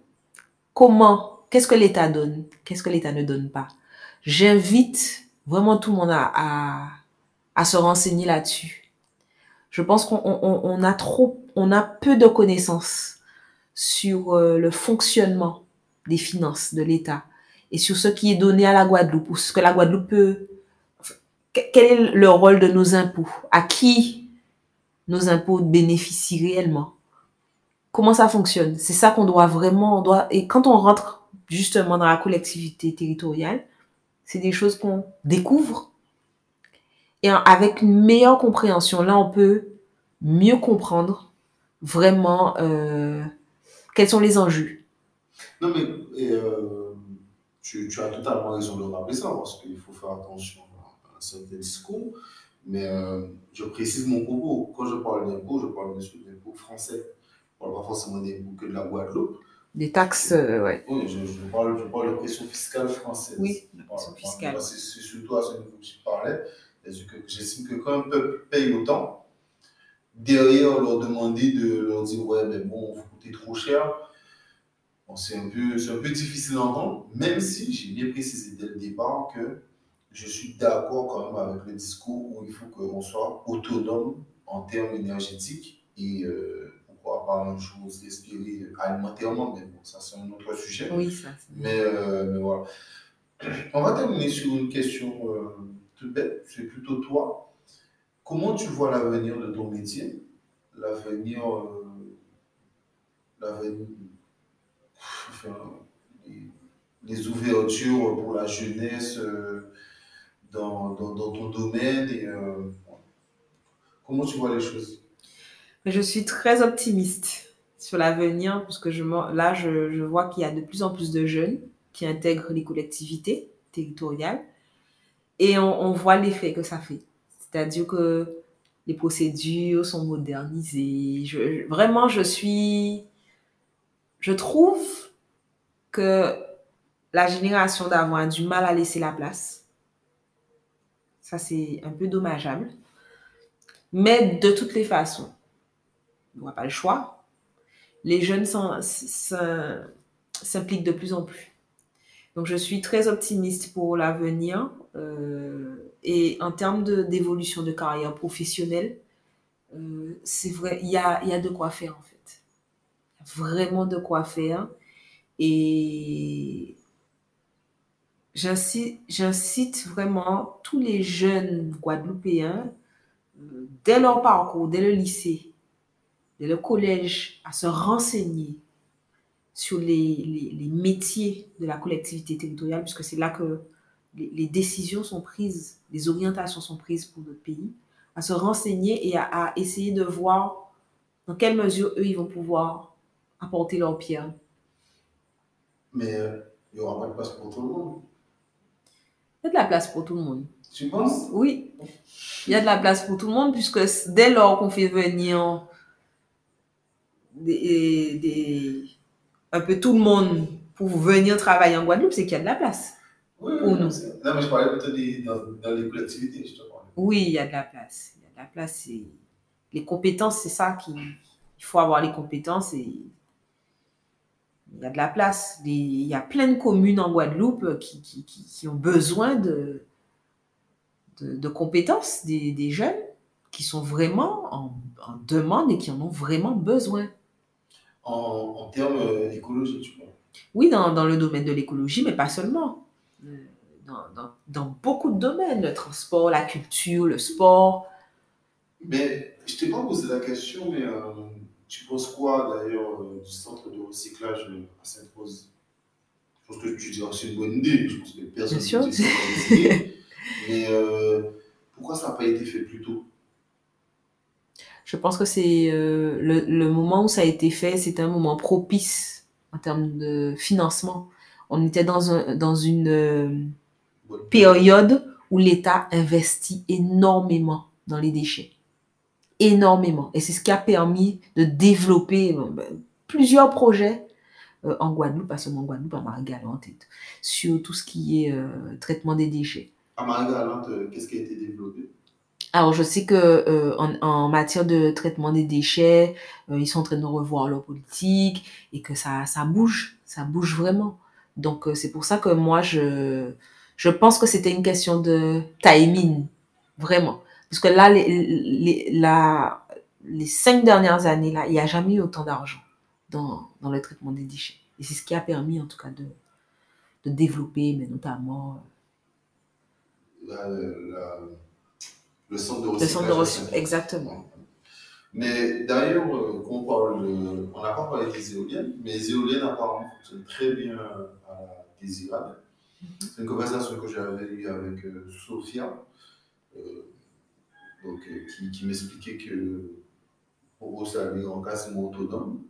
Comment, qu'est-ce que l'État donne? Qu'est-ce que l'État ne donne pas? J'invite vraiment tout le monde à, à, se renseigner là-dessus. Je pense qu'on on, on a trop, on a peu de connaissances sur euh, le fonctionnement des finances de l'État et sur ce qui est donné à la Guadeloupe ou ce que la Guadeloupe peut. Quel est le rôle de nos impôts? À qui nos impôts bénéficient réellement? Comment ça fonctionne? C'est ça qu'on doit vraiment. On doit, et quand on rentre justement dans la collectivité territoriale, c'est des choses qu'on découvre. Et avec une meilleure compréhension, là, on peut mieux comprendre vraiment euh, quels sont les enjeux. Non, mais euh, tu, tu, as totalement raison de rappeler ça, parce qu'il faut faire attention à, certains discours. Mais euh, je précise mon propos. Quand je parle d'impôts, je parle bien sûr d'impôts français. Je ne parle pas forcément d'impôts que de la Guadeloupe. Des taxes, euh, ouais. Oui, je, je, parle, je parle de pression fiscale française. Oui, pression fiscale. C'est surtout à ce niveau que je parlais. J'estime que quand un peuple paye autant, derrière leur demander de leur dire ouais mais bon vous coûtez trop cher bon, c'est un peu un peu difficile d'entendre même si j'ai bien précisé dès le départ que je suis d'accord quand même avec le discours où il faut qu'on soit autonome en termes énergétiques et euh, pourquoi pas un jour s'inspirer alimentairement mais bon ça c'est un autre sujet. Oui ça mais, euh, mais voilà. On va terminer sur une question euh, toute bête. C'est plutôt toi. Comment tu vois l'avenir de ton métier? L'avenir. Euh, l'avenir. Enfin, les, les, ouvertures pour la jeunesse dans, dans, dans, ton domaine et, Comment tu vois les choses? Je suis très optimiste sur l'avenir, puisque je, là, je, je vois qu'il y a de plus en plus de jeunes qui intègrent les collectivités territoriales et on, on voit l'effet que ça fait. C'est-à-dire que les procédures sont modernisées. Je, vraiment, je suis. Je trouve que la génération d'avant a du mal à laisser la place. Ça, c'est un peu dommageable. Mais de toutes les façons, on n'a pas le choix. Les jeunes s'impliquent de plus en plus. Donc, je suis très optimiste pour l'avenir. Euh, et en termes d'évolution de, carrière professionnelle, euh, c'est vrai, il y a, y a de quoi faire en fait. Y a vraiment de quoi faire. Et j'incite vraiment tous les jeunes Guadeloupéens, euh, dès leur parcours, dès le lycée, dès le collège, à se renseigner sur les, les, les métiers de la collectivité territoriale, puisque c'est là que les, les, décisions sont prises, les orientations sont prises pour notre pays, à se renseigner et à, à, essayer de voir dans quelle mesure eux, ils vont pouvoir apporter leur pierre. Mais euh, il n'y aura pas de place pour tout le monde. Il y a de la place pour tout le monde. Tu penses? Oui. Il y a de la place pour tout le monde, puisque dès lors qu'on fait venir des, des, un peu tout le monde pour venir travailler en Guadeloupe, c'est qu'il y a de la place. Oui, pour nous. Non, mais je parlais plutôt des, dans, dans, les collectivités. Oui, il y a de la place. Il y a de la place. Et les compétences, c'est ça qui. Il faut avoir les compétences et il y a de la place. Il y a plein de communes en Guadeloupe qui, qui, qui, qui ont besoin de, de, de compétences des, des, jeunes qui sont vraiment en, en, demande et qui en ont vraiment besoin. En, en termes euh, écologiques, tu vois. Oui, dans, dans le domaine de l'écologie, mais pas seulement. Dans, dans, dans, beaucoup de domaines, le transport, la culture, le sport. Mais je t'ai pas posé la question, mais euh, tu penses quoi d'ailleurs euh, du centre de recyclage à Sainte-Rose Je pense que tu diras c'est une bonne idée, je pense que personne ne dit Mais euh, pourquoi ça n'a pas été fait plus tôt? Je pense que c'est euh, le, le, moment où ça a été fait, c'était un moment propice en termes de financement. On était dans, un, dans une euh, période où l'État investit énormément dans les déchets. Énormément. Et c'est ce qui a permis de développer plusieurs projets euh, en Guadeloupe, pas seulement en Guadeloupe, en Marie-Galante, sur tout ce qui est euh, traitement des déchets. À Marie-Galante, qu'est-ce qui a été développé? Alors, je sais que euh, en, matière de traitement des déchets, euh, ils sont en train de revoir leur politique et que ça, ça bouge, ça bouge vraiment. Donc, euh, c'est pour ça que moi, je, je pense que c'était une question de timing, vraiment. Parce que là, les, les, la, les cinq dernières années, là, il n'y a jamais eu autant d'argent dans, dans le traitement des déchets. Et c'est ce qui a permis, en tout cas, de, de développer, mais notamment le centre de le recyclage. centre de recyclage. Exactement. Mais d'ailleurs, euh, on parle on n'a pas parlé des éoliennes, mais les éoliennes apparemment fonctionnent très bien à la désirade. C'est une conversation que j'avais eue avec euh, Sophia, euh, donc, euh, qui, qui m'expliquait que pour ça en quasiment autonome.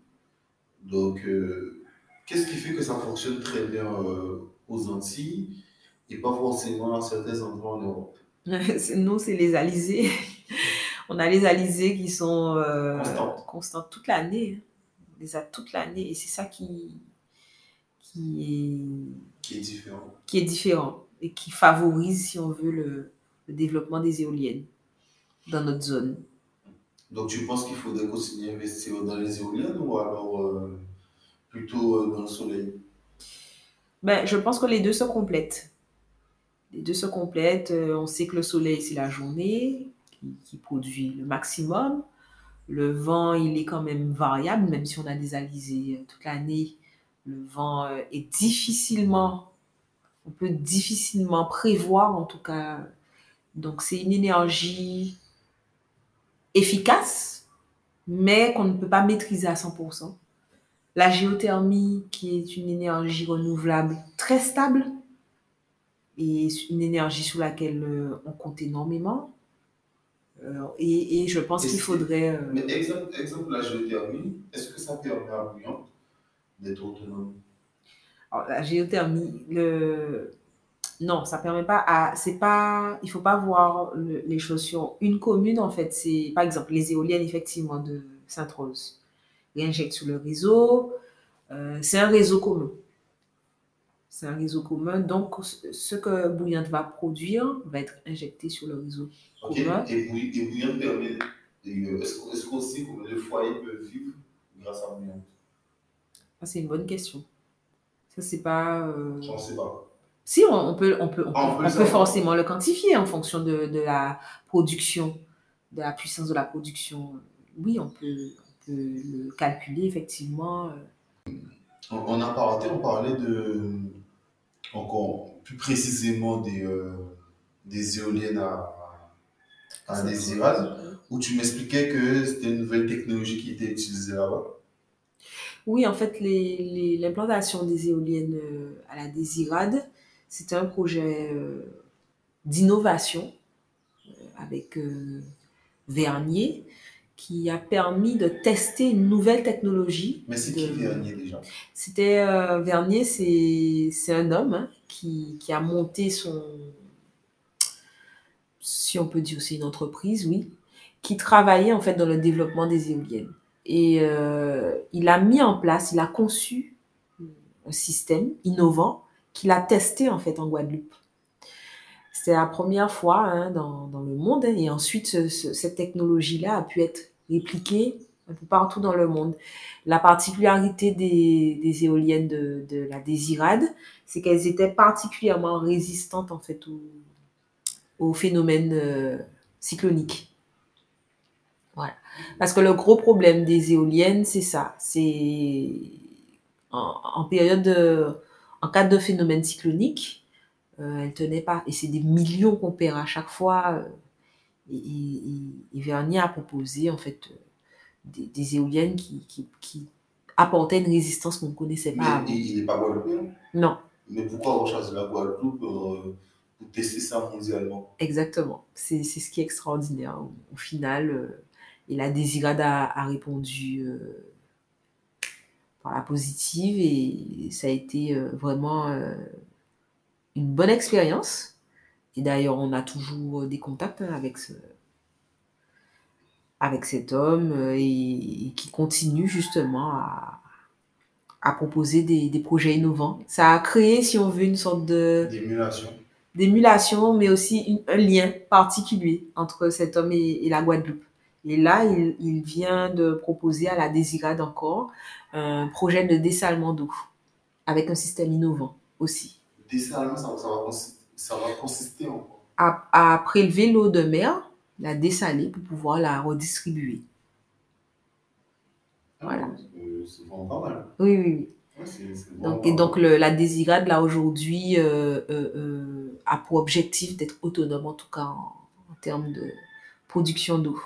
Donc, euh, qu'est-ce qui fait que ça fonctionne très bien euh, aux Antilles et pas forcément à certains endroits en Europe? Nous, c'est les alizés. On a les alizés qui sont euh, Constantes. constantes toute l'année. hein. On les a toute l'année. Et c'est ça qui, qui, qui est différent est, qui est différent et qui favorise, si on veut, le, le développement des éoliennes dans notre zone. Donc tu penses qu'il faudrait continuer à investir dans les éoliennes ou alors euh, plutôt euh, dans le soleil? Ben, je pense que les deux se complètent. Les deux se. Euh, On sait que le soleil, c'est la journée qui, qui produit le maximum. Le vent, il est quand même variable, même si on a des alizés euh, toute l'année. Le vent euh, est difficilement, on peut difficilement prévoir en tout cas. Donc c'est une énergie efficace, mais qu'on ne peut pas maîtriser à 100%. La géothermie, qui est une énergie renouvelable très stable et une énergie sur laquelle euh, on compte énormément. Euh, et, et je pense qu'il faudrait... euh, Mais exemple, exemple la géothermie, est-ce que ça permet à Bouillante d'être autonome? Alors, la géothermie, le... non, ça permet pas à... C'est pas... Il faut pas voir le- les choses sur une commune, en fait. C'est, par exemple, les éoliennes, effectivement, de Sainte-Rose. Réinjectent sur le réseau. Euh, c'est un réseau commun. C'est un réseau commun. Donc, ce- que Bouillante va produire va être injecté sur le réseau commun. Et, et Bouillante permet. et, Est-ce sait combien de foyers peuvent vivre grâce à Bouillante? Ça, c'est une bonne question. Ça, c'est pas... euh, J'en sais pas. Si, on, on peut, on, peut, on, Ah, on peut, peut le peut forcément le quantifier en fonction de, de la production, de la puissance de la production. Oui, on peut, on peut le calculer effectivement. euh. On, on a parlé, on parlait de. Encore plus précisément des, euh, des éoliennes à, à Désirade, où tu m'expliquais que c'était une nouvelle technologie qui était utilisée là-bas. Oui, en fait, les- les- l'implantation des éoliennes euh, à la Désirade, c'était un projet euh, d'innovation avec euh, Vernier qui a permis de tester une nouvelle technologie. Mais c'est de- qui Vernier déjà? C'était euh, Vernier, c'est un homme hein, qui, qui a monté son, si on peut dire c'est une entreprise, oui, qui travaillait en fait dans le développement des éoliennes. Et euh, il a mis en place, il a conçu un système innovant qu'il a testé en fait en Guadeloupe. C'était la première fois hein, dans, dans le monde hein, et ensuite ce- ce- cette technologie-là a pu être répliquée un peu partout dans le monde. La particularité des, éoliennes de, la Désirade, c'est qu'elles étaient particulièrement résistantes en fait au, phénomène euh, cyclonique. Voilà. Parce que le gros problème des éoliennes, c'est ça. C'est en, période de, en cas de phénomène cyclonique, euh, elles tenaient pas. Et c'est des millions qu'on perd à chaque fois. euh, et, Vernier a proposé en fait euh, des, des éoliennes qui, qui, qui apportaient une résistance qu'on ne connaissait Mais pas avant. il n'est pas guadeloupéen. Non, Mais pourquoi on choisit la Guadeloupe pour, euh, pour tester ça mondialement? Exactement. C'est ce qui est extraordinaire. Au, final, euh, et la Désirade a, a répondu euh, par la positive et ça a été euh, vraiment une bonne expérience. Et d'ailleurs, on a toujours des contacts hein, avec ce, avec cet homme euh, et, et qui continue justement à, à proposer des, des projets innovants. Ça a créé, si on veut, une sorte de D'émulation. d'émulation, mais aussi une- un lien particulier entre cet homme et, et la Guadeloupe. Et là, il, il vient de proposer à la Désirade encore un projet de dessalement d'eau. avec un système innovant aussi. Dessalement, ça, ça, va, consister, ça va consister en quoi? À, à prélever l'eau de mer, la dessaler pour pouvoir la redistribuer. Ah, Voilà. euh, C'est vraiment pas mal. Oui, oui, oui. Ouais, Donc, et donc le- la désirade, là, aujourd'hui, euh, euh, euh, a pour objectif d'être autonome, en tout cas en, en termes de production d'eau.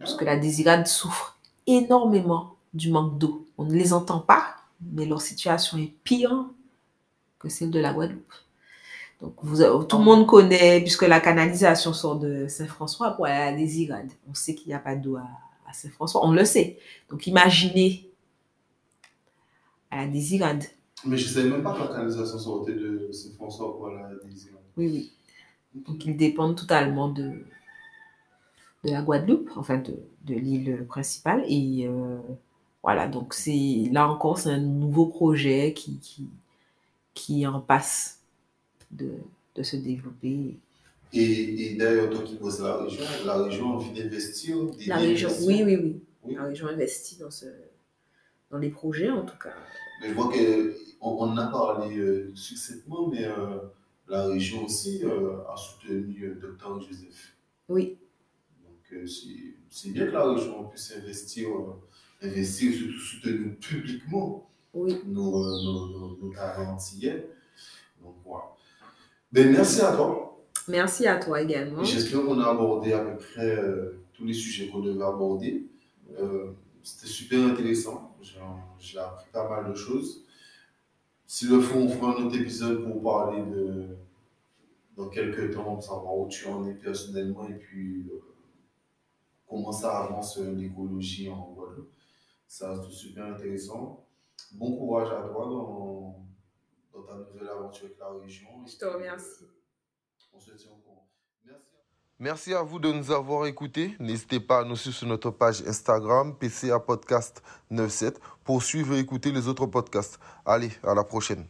Parce que la désirade souffre énormément du manque d'eau. On ne les entend pas, mais leur situation est pire que celle de la Guadeloupe. Donc, vous, tout le monde connaît, puisque la canalisation sort de Saint-François pour aller à la désirade. On sait qu'il n'y a pas d'eau à, à Saint-François, on le sait. Donc, imaginez à la désirade. Mais je ne savais même pas que la canalisation sortait de Saint-François pour la désir. Oui, oui. Donc, ils dépendent totalement de, de la Guadeloupe, enfin de, de l'île principale. Et euh, voilà, donc c'est là encore, c'est un nouveau projet qui, qui, qui en passe de, de se développer. Et, et d'ailleurs, toi qui bosses à la région, la région a envie d'investir. La région, oui, oui, oui. Oui. La région investit dans, ce, dans les projets, en tout cas. Mais je vois qu'on on en a parlé euh, succinctement, mais euh, la région aussi euh, a soutenu euh, Dr Joseph. Oui, Donc c'est bien que la région puisse investir, investir surtout soutenir publiquement oui. nos, nos, nos, nos. Donc voilà. Ben, merci à toi. Merci à toi également. J'espère qu'on a abordé à peu près euh, tous les sujets qu'on devait aborder. Euh, C'était super intéressant. J'ai appris pas mal de choses. S'il le faut, on fera un autre épisode pour parler de dans quelques temps, pour savoir où tu en es personnellement et puis euh, comment ça avance l'écologie en Guadeloupe. Ça reste super intéressant. Bon courage à toi dans, dans ta nouvelle aventure avec la région. Je te remercie. On se tient au courant. Merci. Merci à vous de nous avoir écoutés. N'hésitez pas à nous suivre sur notre page Instagram, PCA Podcast 97, pour suivre et écouter les autres podcasts. Allez, à la prochaine.